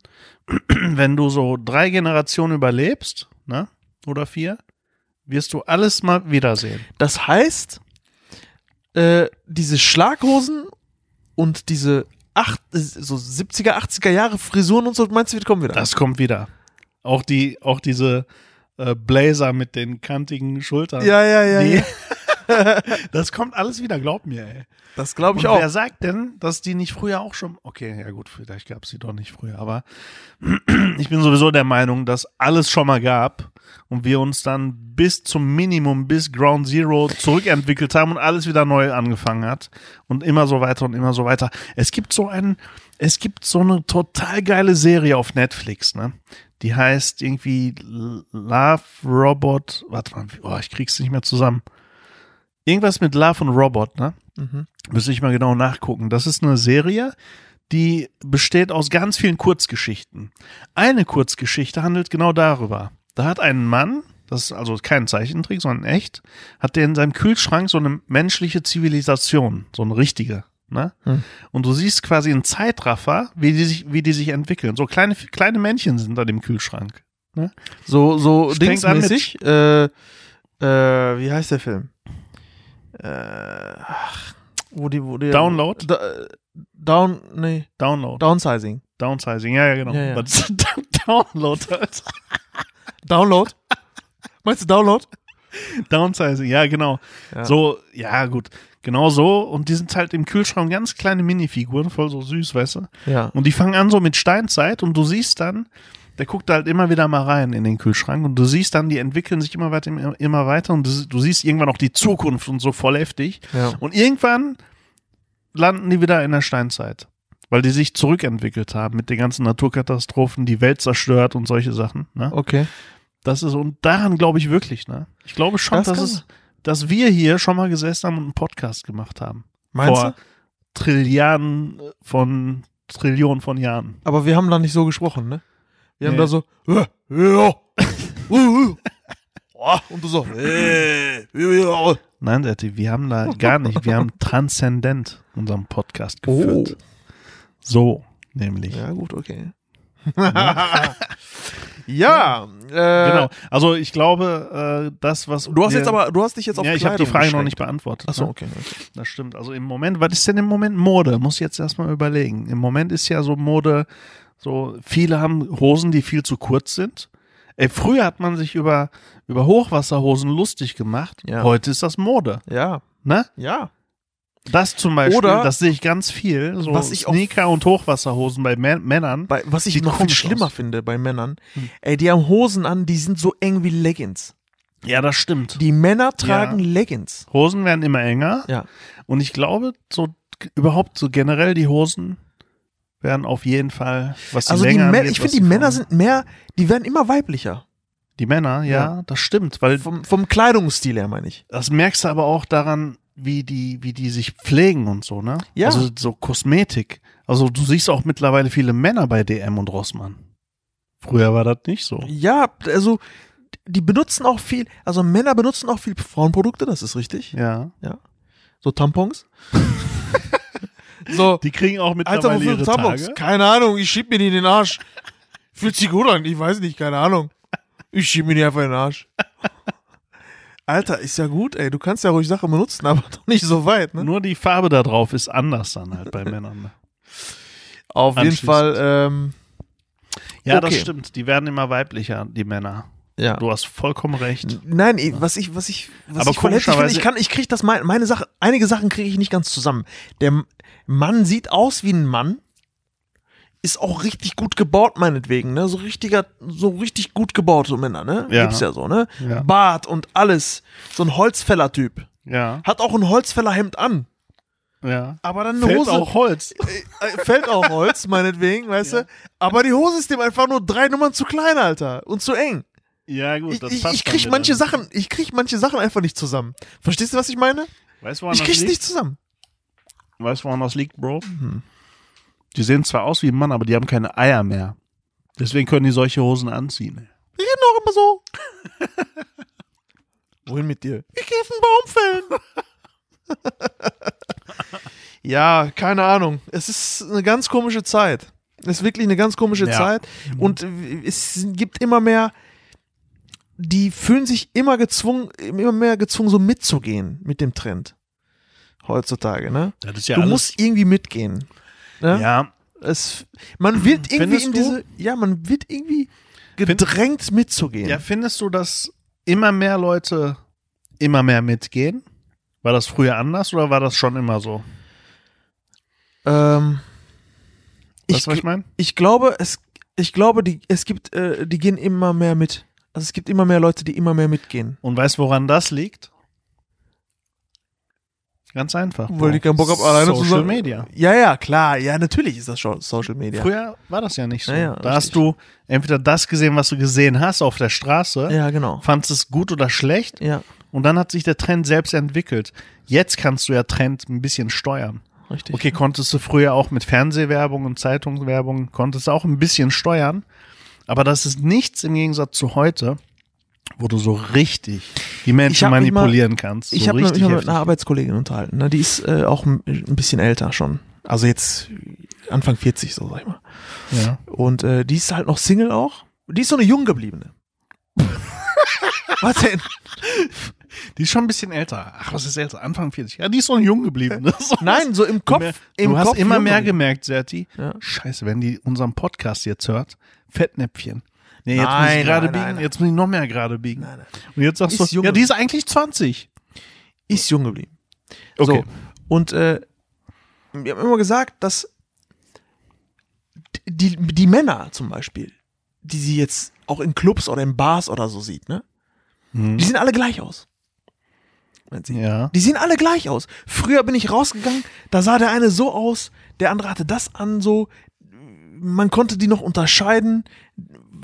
wenn du so drei Generationen überlebst, ne, oder vier, wirst du alles mal wiedersehen. Das heißt, äh, diese Schlaghosen und diese acht, äh, so 70er, 80er Jahre Frisuren und so, meinst du, die kommen wieder? Das kommt wieder. Auch die, auch diese äh, Blazer mit den kantigen Schultern. ja, ja, ja, Die, ja. das kommt alles wieder, glaub mir, ey. Das glaube ich Und auch. wer sagt denn, dass die nicht früher auch schon. Okay, ja gut, vielleicht gab es die doch nicht früher, aber ich bin sowieso der Meinung, dass alles schon mal gab und wir uns dann bis zum Minimum, bis Ground Zero zurückentwickelt haben und alles wieder neu angefangen hat und immer so weiter und immer so weiter. Es gibt so einen, es gibt so eine total geile Serie auf Netflix, ne? Die heißt irgendwie Love Robot. Warte mal, oh, ich krieg's nicht mehr zusammen. Irgendwas mit Love und Robot, ne? Mhm. Müsste ich mal genau nachgucken. Das ist eine Serie, die besteht aus ganz vielen Kurzgeschichten. Eine Kurzgeschichte handelt genau darüber. Da hat ein Mann, das ist also kein Zeichentrick, sondern echt, hat der in seinem Kühlschrank so eine menschliche Zivilisation, so eine richtige. Ne? Hm. Und du siehst quasi einen Zeitraffer, wie die sich, wie die sich entwickeln. So kleine, kleine Männchen sind da im Kühlschrank. So, so mit- dingsmäßig. Äh, äh, wie heißt der Film? Äh, wo die, wo die. Download? Da, äh, down, nee, Download. Downsizing. Downsizing, ja, ja, genau. Ja, ja. Download halt. Download? Meinst du Download? Downsizing, ja, genau. Ja. So, ja, gut. Genau so. Und die sind halt im Kühlschrank ganz kleine Minifiguren, voll so süß, weißt du? Ja. Und die fangen an so mit Steinzeit und du siehst dann, der guckt halt immer wieder mal rein in den Kühlschrank und du siehst dann, die entwickeln sich immer weiter, immer weiter und du, du siehst irgendwann auch die Zukunft und so voll heftig. Ja. Und irgendwann landen die wieder in der Steinzeit. Weil die sich zurückentwickelt haben mit den ganzen Naturkatastrophen, die Welt zerstört und solche Sachen. Ne? Okay. Das ist, und daran glaube ich wirklich, ne? Ich glaube schon, Das dass, es, dass wir hier schon mal gesessen haben und einen Podcast gemacht haben. Meinst Vor du? Trilliarden von, Trillionen von Jahren. Aber wir haben da nicht so gesprochen, ne? Wir haben Nee. da so, ja. Oh, und du so, ja. Nein, Detti, wir haben da gar nicht. Wir haben transzendent unseren Podcast geführt. So, nämlich. Ja, gut, okay. ja, äh, Genau. Also ich glaube, äh, das, was. Du hast wir- jetzt aber, du hast dich jetzt auf Ja, ich habe die Frage noch beschränkt. nicht beantwortet. Achso, ne? okay, okay. Das stimmt. Also im Moment, was ist denn im Moment Mode? Muss ich jetzt erstmal überlegen. Im Moment ist ja so Mode, so viele haben Hosen, die viel zu kurz sind. Ey, früher hat man sich über, über Hochwasserhosen lustig gemacht. Ja. Heute ist das Mode. Ja, Ne? ja. Das zum Beispiel, Oder- das sehe ich ganz viel. So Was ich auch- Sneaker und Hochwasserhosen bei Mä- Männern. Bei, was ich noch viel schlimmer aus. finde bei Männern, Hm. ey, die haben Hosen an, die sind so eng wie Leggings. Ja, das stimmt. Die Männer tragen Leggings. Hosen werden immer enger. Ja. Und ich glaube, so überhaupt so generell die Hosen werden auf jeden Fall, was die Also die Männer, ich finde, die Männer sind mehr, die werden immer weiblicher. Die Männer, ja, Ja. das stimmt, weil Vom, vom Kleidungsstil her, meine ich. das merkst du aber auch daran, wie die, wie die sich pflegen und so, ne? Ja. Also so Kosmetik. Also du siehst auch mittlerweile viele Männer bei DM und Rossmann. Früher war das nicht so. Ja, also die benutzen auch viel, also Männer benutzen auch viel Frauenprodukte, das ist richtig. Ja. So Tampons. so, Die kriegen auch Alter, mittlerweile wofür ihre Tampons? Tage. Keine Ahnung, ich schieb mir die in den Arsch. Fühlt sich gut an, ich weiß nicht, keine Ahnung. Ich schieb mir die einfach in den Arsch. Alter, ist ja gut, ey. Du kannst ja ruhig Sachen benutzen, aber doch nicht so weit, ne? Nur die Farbe da drauf ist anders dann halt bei Männern. Ne? Auf jeden. Fall, ähm, Ja, das Okay. stimmt. Die werden immer weiblicher, die Männer. Ja. Du hast vollkommen recht. Nein, was ich, was ich, was Aber ich heftig finde, ich kann, ich krieg das, meine, meine Sache, einige Sachen kriege ich nicht ganz zusammen. Der Mann sieht aus wie ein Mann, ist auch richtig gut gebaut, meinetwegen, ne, so richtiger, so richtig gut gebaut, so Männer, ne, Ja. gibt's ja so, ne, Ja. Bart und alles, so ein Holzfäller-Typ, Ja, hat auch ein Holzfällerhemd an, ja. aber dann eine Fällt Hose, auch Holz. äh, äh, fällt auch Holz, meinetwegen, weißt Ja. du, aber die Hose ist dem einfach nur drei Nummern zu klein, Alter, und zu eng. Ja, gut, Ich, das ich, passt ich dann krieg manche nicht. Sachen, ich krieg manche Sachen einfach nicht zusammen. Verstehst du, was ich meine? Weißt du, woran Ich krieg's liegt? nicht zusammen. Weißt du, woran das liegt, Bro? Mhm. Die sehen zwar aus wie ein Mann, aber die haben keine Eier mehr. Deswegen können die solche Hosen anziehen. Die reden auch immer so. Wohin mit dir? Ich geh auf einen Baum fällen. ja, keine Ahnung. Es ist eine ganz komische Zeit. Es ist wirklich eine ganz komische Ja. Zeit. Und es gibt immer mehr, die fühlen sich immer gezwungen, immer mehr gezwungen, so mitzugehen mit dem Trend. Heutzutage, ne? Ja du musst irgendwie mitgehen. Ne? ja, Es, man wird irgendwie Findest in diese, ja, man wird irgendwie gedrängt mitzugehen. ja, findest du, dass immer mehr Leute immer mehr mitgehen? War das früher anders oder war das schon immer so? Ähm, Weißt ich, du, was ich meine? ich glaube, es, ich glaube, die, es gibt, äh, die gehen immer mehr mit. Also es gibt immer mehr Leute, die immer mehr mitgehen. Und weißt du, woran das liegt? Ganz einfach. Weil die keinen Bock haben, alleine zu Social sein. Media. Ja, ja, klar. Ja, natürlich ist das schon Social Media. Früher war das ja nicht so. Ja, ja, da richtig. hast du entweder das gesehen, was du gesehen hast auf der Straße, Ja, genau. fandst es gut oder schlecht Ja, und dann hat sich der Trend selbst entwickelt. Jetzt kannst du ja Trend ein bisschen steuern. richtig. Okay, konntest du früher auch mit Fernsehwerbung und Zeitungswerbung, konntest du auch ein bisschen steuern, aber das ist nichts im Gegensatz zu heute, wo du so richtig die Menschen mich mal- manipulieren kannst. So Ich habe mich mit einer Arbeitskollegin unterhalten. Ne? Die ist äh, auch ein ein bisschen älter schon. Also jetzt Anfang 40, so sag ich mal. ja. Und äh, die ist halt noch Single auch. Die ist so eine jung gebliebene. Was denn? Die ist schon ein bisschen älter. Ach, was ist älter? Anfang 40. Ja, die ist so jung geblieben. Ist so- Nein, so im Kopf. Du, im du hast Kopf immer jung mehr gemerkt, Serti. Ja. Scheiße, wenn die unseren Podcast jetzt hört, Fettnäpfchen. Nee, jetzt muss Nein, ich gerade biegen, nein, jetzt muss ich noch mehr gerade biegen. Nein. Und jetzt sagst Ist du, jung ja, die ist eigentlich 20. Ist jung geblieben. Okay. So. Und äh, wir haben immer gesagt, dass die, die Männer zum Beispiel, die sie jetzt auch in Clubs oder in Bars oder so sieht, ne? Mhm. Die sehen alle gleich aus. Wenn sie- Ja. Die sehen alle gleich aus. Früher bin ich rausgegangen, da sah der eine so aus, der andere hatte das an, so. Man konnte die noch unterscheiden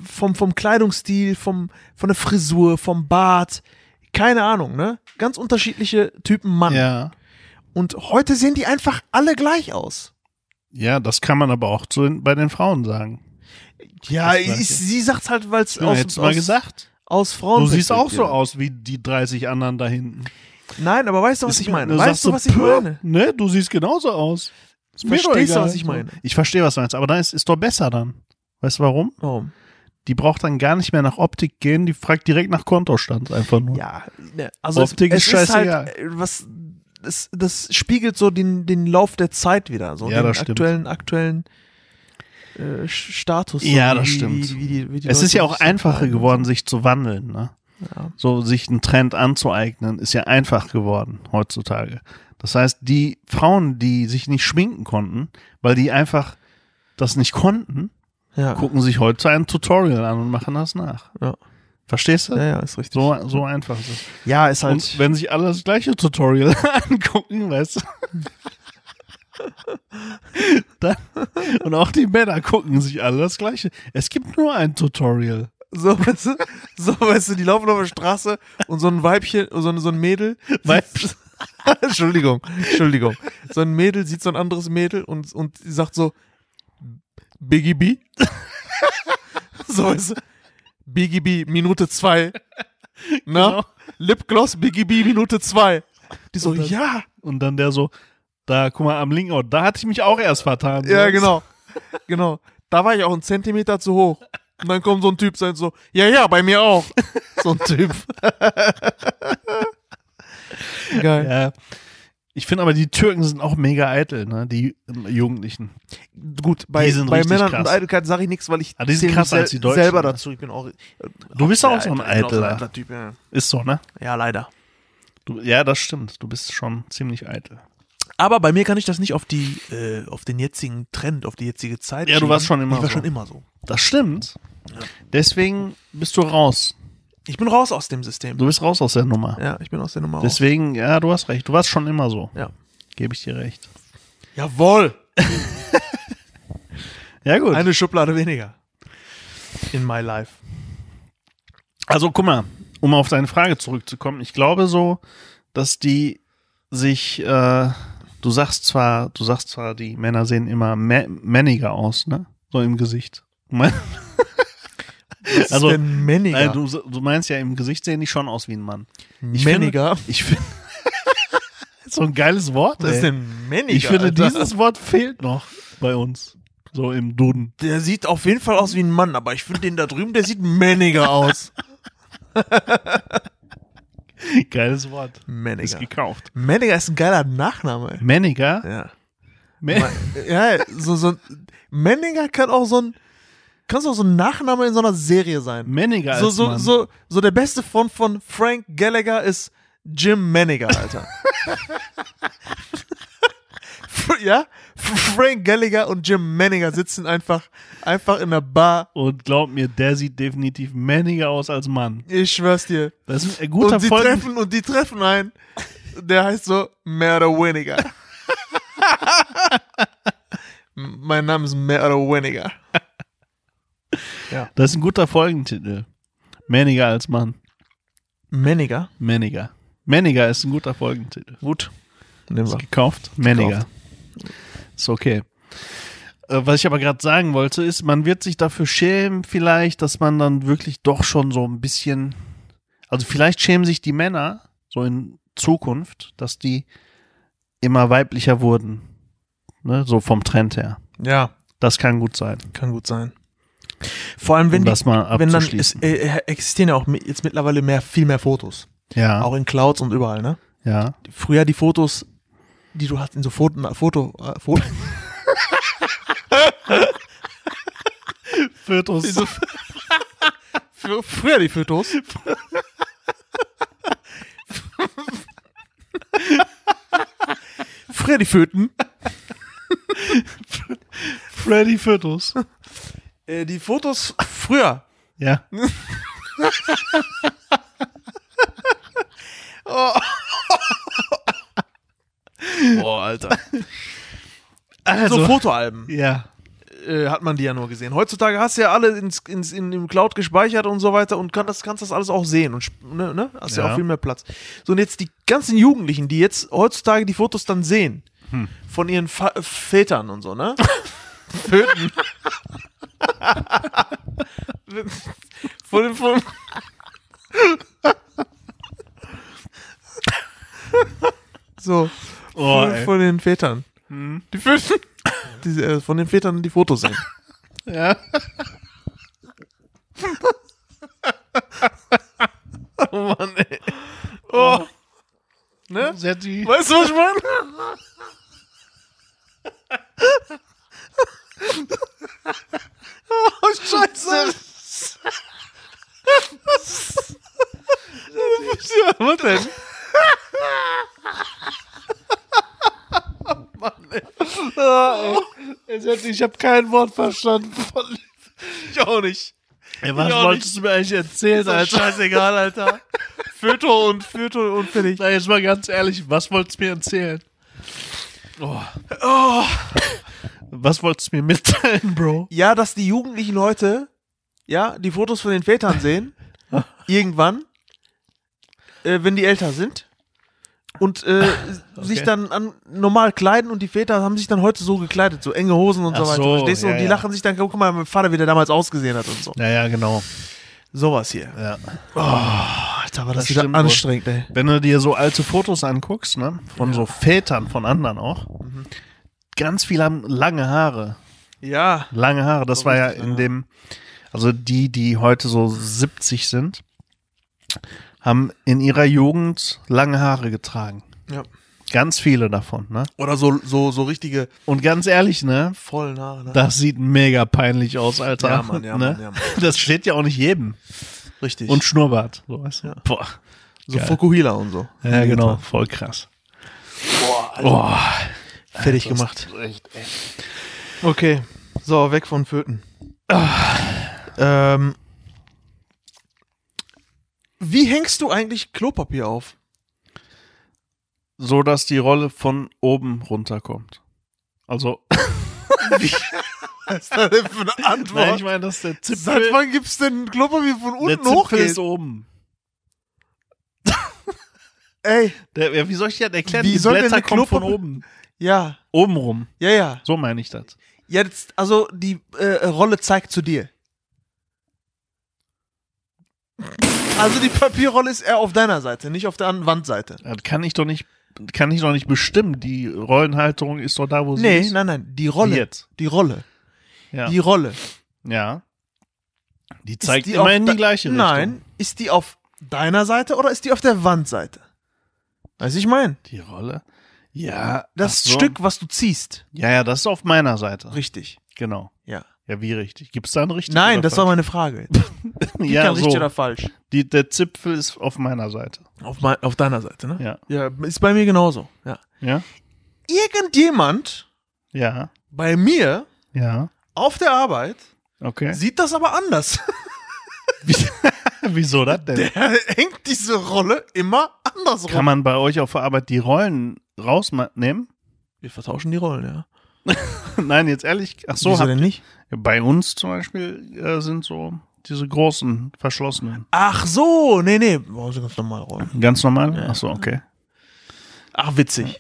vom, vom Kleidungsstil, vom, von der Frisur, vom Bart. Keine Ahnung, ne? Ganz unterschiedliche Typen Mann. Ja. Und heute sehen die einfach alle gleich aus. Ja, das kann man aber auch zu, bei den Frauen sagen. Ja, ich, sie sagt halt, weil es Ja, aus, mal aus, gesagt. aus Frauen. Du siehst auch so aus wie die 30 anderen da hinten. Nein, aber weißt du, was Ist ich meine? du Weißt du, was ich "Puh, meine? Ne, du siehst genauso aus. Ist Verstehst du, was ich meine? Ich verstehe, was du meinst, aber dann ist, ist doch besser dann. Weißt du warum? Warum? Die braucht dann gar nicht mehr nach Optik gehen, die fragt direkt nach Kontostand einfach nur. Ja, ne, also Optik es, ist es ist halt, scheißegal. äh, was, das, das spiegelt so den, den Lauf der Zeit wieder, so Ja, den das stimmt. aktuellen, aktuellen äh, Status. so Ja, das wie- stimmt. Wie, die- wie die Es ist ja auch einfacher geworden, sich zu wandeln, ne? So. Ja. So, sich einen Trend anzueignen, ist ja einfach geworden heutzutage. Das heißt, die Frauen, die sich nicht schminken konnten, weil die einfach das nicht konnten, Ja. gucken sich heute ein Tutorial an und machen das nach. Ja. Verstehst du? ja, ja, ist richtig. So, so einfach ist es. ja, ist halt. Und wenn sich alle das gleiche Tutorial angucken, weißt du? Dann, und auch die Männer gucken sich alle das gleiche. Es gibt nur ein Tutorial. So, weißt du, so, weißt du, die laufen auf der Straße und so ein Weibchen, so ein, so ein Mädel. Weib- sieht- Entschuldigung, Entschuldigung. So ein Mädel sieht so ein anderes Mädel und, und sagt so, Biggie B. so, weißt du, Biggie B, Minute zwei. Na? Genau. Lipgloss, Biggie B, Minute zwei. Die so, Und dann- ja. Und dann der so, da, guck mal, am linken Ort, da hatte ich mich auch erst vertan. Ja, So. genau. Genau. Da war ich auch einen Zentimeter zu hoch. Und dann kommt so ein Typ, sagt so, ja, ja, bei mir auch. So ein Typ. Geil. Ja. Ich finde aber, die Türken sind auch mega eitel, ne? Die Jugendlichen. Gut, bei, bei Männern krass. und Eitelkeit sage ich nichts, weil ich Ah, die sind krasser als die Deutschen, selber ne? dazu. Ich bin auch. Du bist auch so ein eitel, auch so Eitler. eitler Typ, ja. Ist so, ne? ja, leider. Du, ja, das stimmt. Du bist schon ziemlich eitel. Aber bei mir kann ich das nicht auf die, äh, auf den jetzigen Trend, auf die jetzige Zeit. Ja, du warst schieben. schon immer Ich war so. schon immer so. Das stimmt. Deswegen bist du raus. Ich bin raus aus dem System. Du bist raus aus der Nummer. Ja, ich bin aus der Nummer raus. Deswegen, ja, du hast recht. Du warst schon immer so. Ja. Gebe ich dir recht. Jawohl. Ja, gut. Eine Schublade weniger. In my life. Also guck mal, um auf deine Frage zurückzukommen. Ich glaube so, dass die sich, äh, du sagst zwar, du sagst zwar, die Männer sehen immer mä männiger aus, ne? So im Gesicht. Was Also, ist denn Männiger? Äh, du, du meinst ja, im Gesicht sehen die schon aus wie ein Mann. Ich Männiger? Finde, ich finde, so ein geiles Wort. Was ist denn Männiger? Ich finde, Alter? dieses Wort fehlt noch bei uns. So im Duden. Der sieht auf jeden Fall aus wie ein Mann, aber ich finde den da drüben, der sieht männiger aus. Geiles Wort. Ist Männiger. gekauft. Männiger ist ein geiler Nachname. ey. Männiger? Ja. Mä- Ja, so, so, Männiger kann auch so ein, kann auch so ein Nachname in so einer Serie sein. Männiger als So, so, so, so der beste Freund von Frank Gallagher ist Jim Männiger, Alter. ja? Frank Gallagher und Jim Männiger sitzen einfach, einfach in der Bar. Und glaub mir, der sieht definitiv männiger aus als Mann. Ich schwör's dir. Das ist ein guter und die Folgen. treffen und die treffen einen. Der heißt so mehr oder weniger. Mein Name ist mehr oder weniger. Das ist ein guter Folgentitel. Männiger als Mann. Männiger? Männiger. Männiger ist ein guter Folgentitel. Gut. Nehmen Ist wir. gekauft. Männiger. Ist okay. Äh, Was ich aber gerade sagen wollte, ist, man wird sich dafür schämen, vielleicht, dass man dann wirklich doch schon so ein bisschen. Also vielleicht schämen sich die Männer so in Zukunft, dass die immer weiblicher wurden. Ne? So vom Trend her. Ja, Das kann gut sein. kann gut sein. Vor allem, wenn um die, das mal wenn dann es, abzuschließen. äh, existieren ja auch jetzt mittlerweile mehr, viel mehr Fotos. ja, Auch in Clouds und überall, ne? ja. Früher die Fotos, die du hast in so Foto, Foto, äh, Foto Fötus. Diese- Fr- früher die Fotos. früher die Föten. Freddy Fötus. Äh, die Fotos früher. Ja. Boah, Alter. Also, so Fotoalben ja. äh, hat man die ja nur gesehen. Heutzutage hast du ja alle ins, ins, in dem Cloud gespeichert und so weiter und kann das, kannst das alles auch sehen und ne, ne? hast ja. Ja. auch viel mehr Platz. So und jetzt die ganzen Jugendlichen, die jetzt heutzutage die Fotos dann sehen von ihren Fa Vätern und so, ne? Föten. von den von so Oh, von, den Vätern. Die Föten. Die, äh, von den Vätern die Fotos sehen. Ja. Oh Mann, ey. Oh. Ne? Setti. Weißt du, was ich meine? oh, scheiße. was denn? Ich habe kein Wort verstanden von. Ich auch nicht. Ey, was Ich auch wolltest du mir eigentlich erzählen, Alter? scheißegal, Alter. Föto und Föto und fertig. Na, jetzt mal ganz ehrlich, was wolltest du mir erzählen? Oh. Was wolltest du mir mitteilen, Bro? Ja, dass die Jugendlichen heute, ja, die Fotos von den Vätern sehen, irgendwann, äh, wenn die älter sind. Und äh, sich dann an, normal kleiden und die Väter haben sich dann heute so gekleidet, so enge Hosen und so Ach weiter. so, verstehst du? ja, und die ja. lachen sich dann, guck mal, mein Vater, wie der damals ausgesehen hat und so. Ja, ja, genau. Sowas hier. Ja. Alter, war das, Das wieder stimmt anstrengend, ey. Wenn du dir so alte Fotos anguckst, ne, von so Vätern, von anderen auch, Mhm. ganz viele haben lange Haare. Ja. Lange Haare. Das So war ja in dem, Also die, die heute so 70 sind, haben in ihrer Jugend lange Haare getragen. Ja. Ganz viele davon, ne? Oder so, so, so richtige Und ganz ehrlich, ne? vollen Haare. Ne? Das sieht mega peinlich aus, Alter. Ja, Mann, ja, ne? Mann, ja, Mann. Das steht ja auch nicht jedem. Richtig. Und Schnurrbart. So, weißt du? Boah. so geil. Fokuhila und so. Ja, genau. Voll krass. Boah. Fertig Das gemacht. ist Echt, echt. Okay. So, weg von Föten. Ähm, wie hängst du eigentlich Klopapier auf? So, dass die Rolle von oben runterkommt. Also, Was ist das denn für eine nein, ich meine, dass der Seit Zipfel, wann gibt's denn Klopapier von der unten Zipfel hochgeht? ist oben. Ey, Der, ja, wie soll ich dir das erklären? Wie die soll denn Blätter eine kommen von oben. ja, Oben rum. ja, ja. So meine ich das. Jetzt, also die äh, Rolle zeigt zu dir. Also die Papierrolle ist eher auf deiner Seite, nicht auf der anderen Wandseite. Das kann ich doch nicht, kann ich doch nicht bestimmen. Die Rollenhalterung ist doch da, wo sie Nee, ist. nein, nein, die Rolle. jetzt. Die Rolle. Ja. Die Rolle. ja. Die zeigt die immer auf in die gleiche Richtung. Nein, ist die auf deiner Seite oder ist die auf der Wandseite? Weiß ich mein. Die Rolle? Ja. Das so. Stück, was du ziehst. Ja, ja, das ist auf meiner Seite. Richtig. Genau. Ja. Wie richtig? Gibt es da einen richtigen? Nein, das war falsch? meine Frage. Ja, kein so. richtig oder falsch. Die, der Zipfel ist auf meiner Seite. Auf, mein, auf deiner Seite, ne? Ja. Ja, ist bei mir genauso. Ja. Ja? Irgendjemand Ja. bei mir Ja. auf der Arbeit Okay. sieht das aber anders. Wieso das denn? Der hängt diese Rolle immer andersrum. Kann man bei euch auf der Arbeit die Rollen rausnehmen? Wir vertauschen die Rollen, ja. Nein, jetzt ehrlich. Ach so, Wieso denn nicht? Bei uns zum Beispiel äh, sind so diese großen verschlossenen. Ach so, nee, nee. Boah, sind ganz normale Rollen. Ganz normal? Ja. Ach so, okay. Ach, witzig.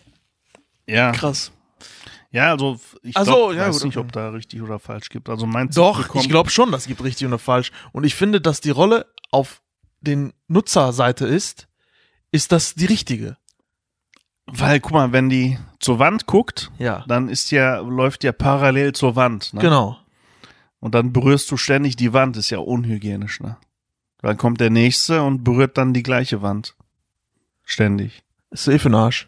Ja. Krass. Ja, also ich Ach so, glaub, ja, weiß gut, nicht, okay. ob da richtig oder falsch gibt. Also mein Doch, ich glaube schon, das gibt richtig oder falsch. Und ich finde, dass die Rolle auf den Nutzerseite ist, ist das die richtige. Weil, guck mal, wenn die zur Wand guckt, Ja. dann ist ja, läuft ja parallel zur Wand. Ne? Genau. Und dann berührst du ständig die Wand, ist ja unhygienisch, ne? Dann kommt der nächste und berührt dann die gleiche Wand. Ständig. Ist eh für den Arsch.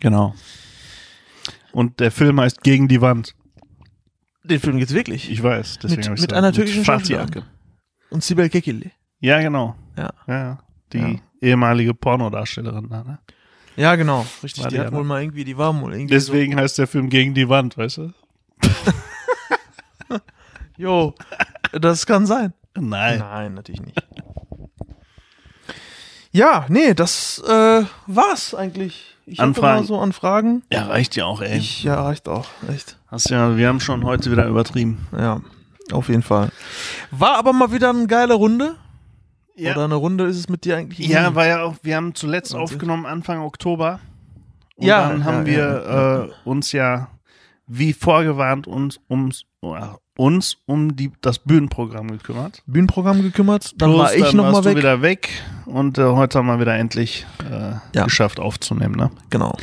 Genau. Und der Film heißt Gegen die Wand. Den Film geht's wirklich. Ich weiß. Deswegen Mit- hab ich's mit einer türkischen Schauspielerin. Und Sibel Kekili. Ja, genau. Ja. Ja. Die Ja. ehemalige Pornodarstellerin da, ne? Ja, genau. Richtig. War die die hat aber. wohl mal irgendwie, die war wohl irgendwie Deswegen heißt der Film Gegen die Wand, weißt du? Jo, das kann sein. Nein. Nein, natürlich nicht. Ja, nee, das äh, war's eigentlich. Ich Anfragen. immer so an Fragen. Ja, reicht ja auch, ey. Ich, ja, reicht auch. Echt. Hast ja, wir haben schon heute wieder übertrieben. Ja, auf jeden Fall. War aber mal wieder eine geile Runde. Ja. Oder eine Runde ist es mit dir eigentlich? Ja, war ja auch, wir haben zuletzt Wahnsinn. aufgenommen Anfang Oktober. Und Ja, dann haben ja, wir ja. Äh, uns ja wie vorgewarnt uns, ums, oder uns um die, das Bühnenprogramm gekümmert. Bühnenprogramm gekümmert. Dann Bloß war ich dann noch warst mal du weg. wieder weg und äh, heute haben wir wieder endlich äh, Ja. geschafft aufzunehmen. Ne? Genau.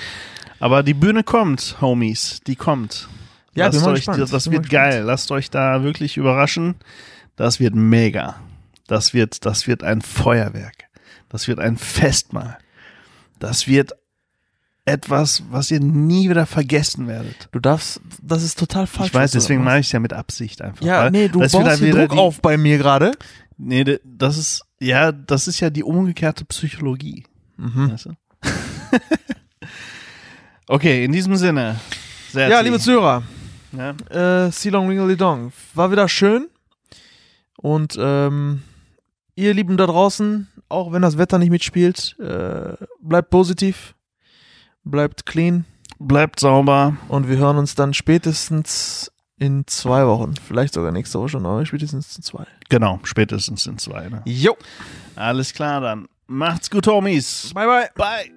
Aber die Bühne kommt, Homies, die kommt. Ja, Lasst euch. Das, das Bin wird geil. Lasst euch da wirklich überraschen. Das wird mega. Das wird, das wird ein Feuerwerk. Das wird ein Festmahl. Das wird etwas, was ihr nie wieder vergessen werdet. Du darfst, das ist total falsch. ich weiß, deswegen mache ich es ja mit Absicht einfach. Ja, weil nee, du baust hier wieder Druck die, auf bei mir gerade. Nee, das ist, ja, das ist ja die umgekehrte Psychologie. Mhm. Weißt du? okay, in diesem Sinne. Serzi. Ja, liebe Zuhörer, Ja, äh, Silong Ringly Dong. War wieder schön. Und ähm, ihr Lieben da draußen, auch wenn das Wetter nicht mitspielt, äh, bleibt positiv, bleibt clean bleibt sauber. und wir hören uns dann spätestens in zwei Wochen. Vielleicht sogar nächste Woche schon, aber spätestens in zwei. Genau, spätestens in zwei. Ne? Jo. Alles klar dann. Macht's gut, Homies. Bye, bye. Bye.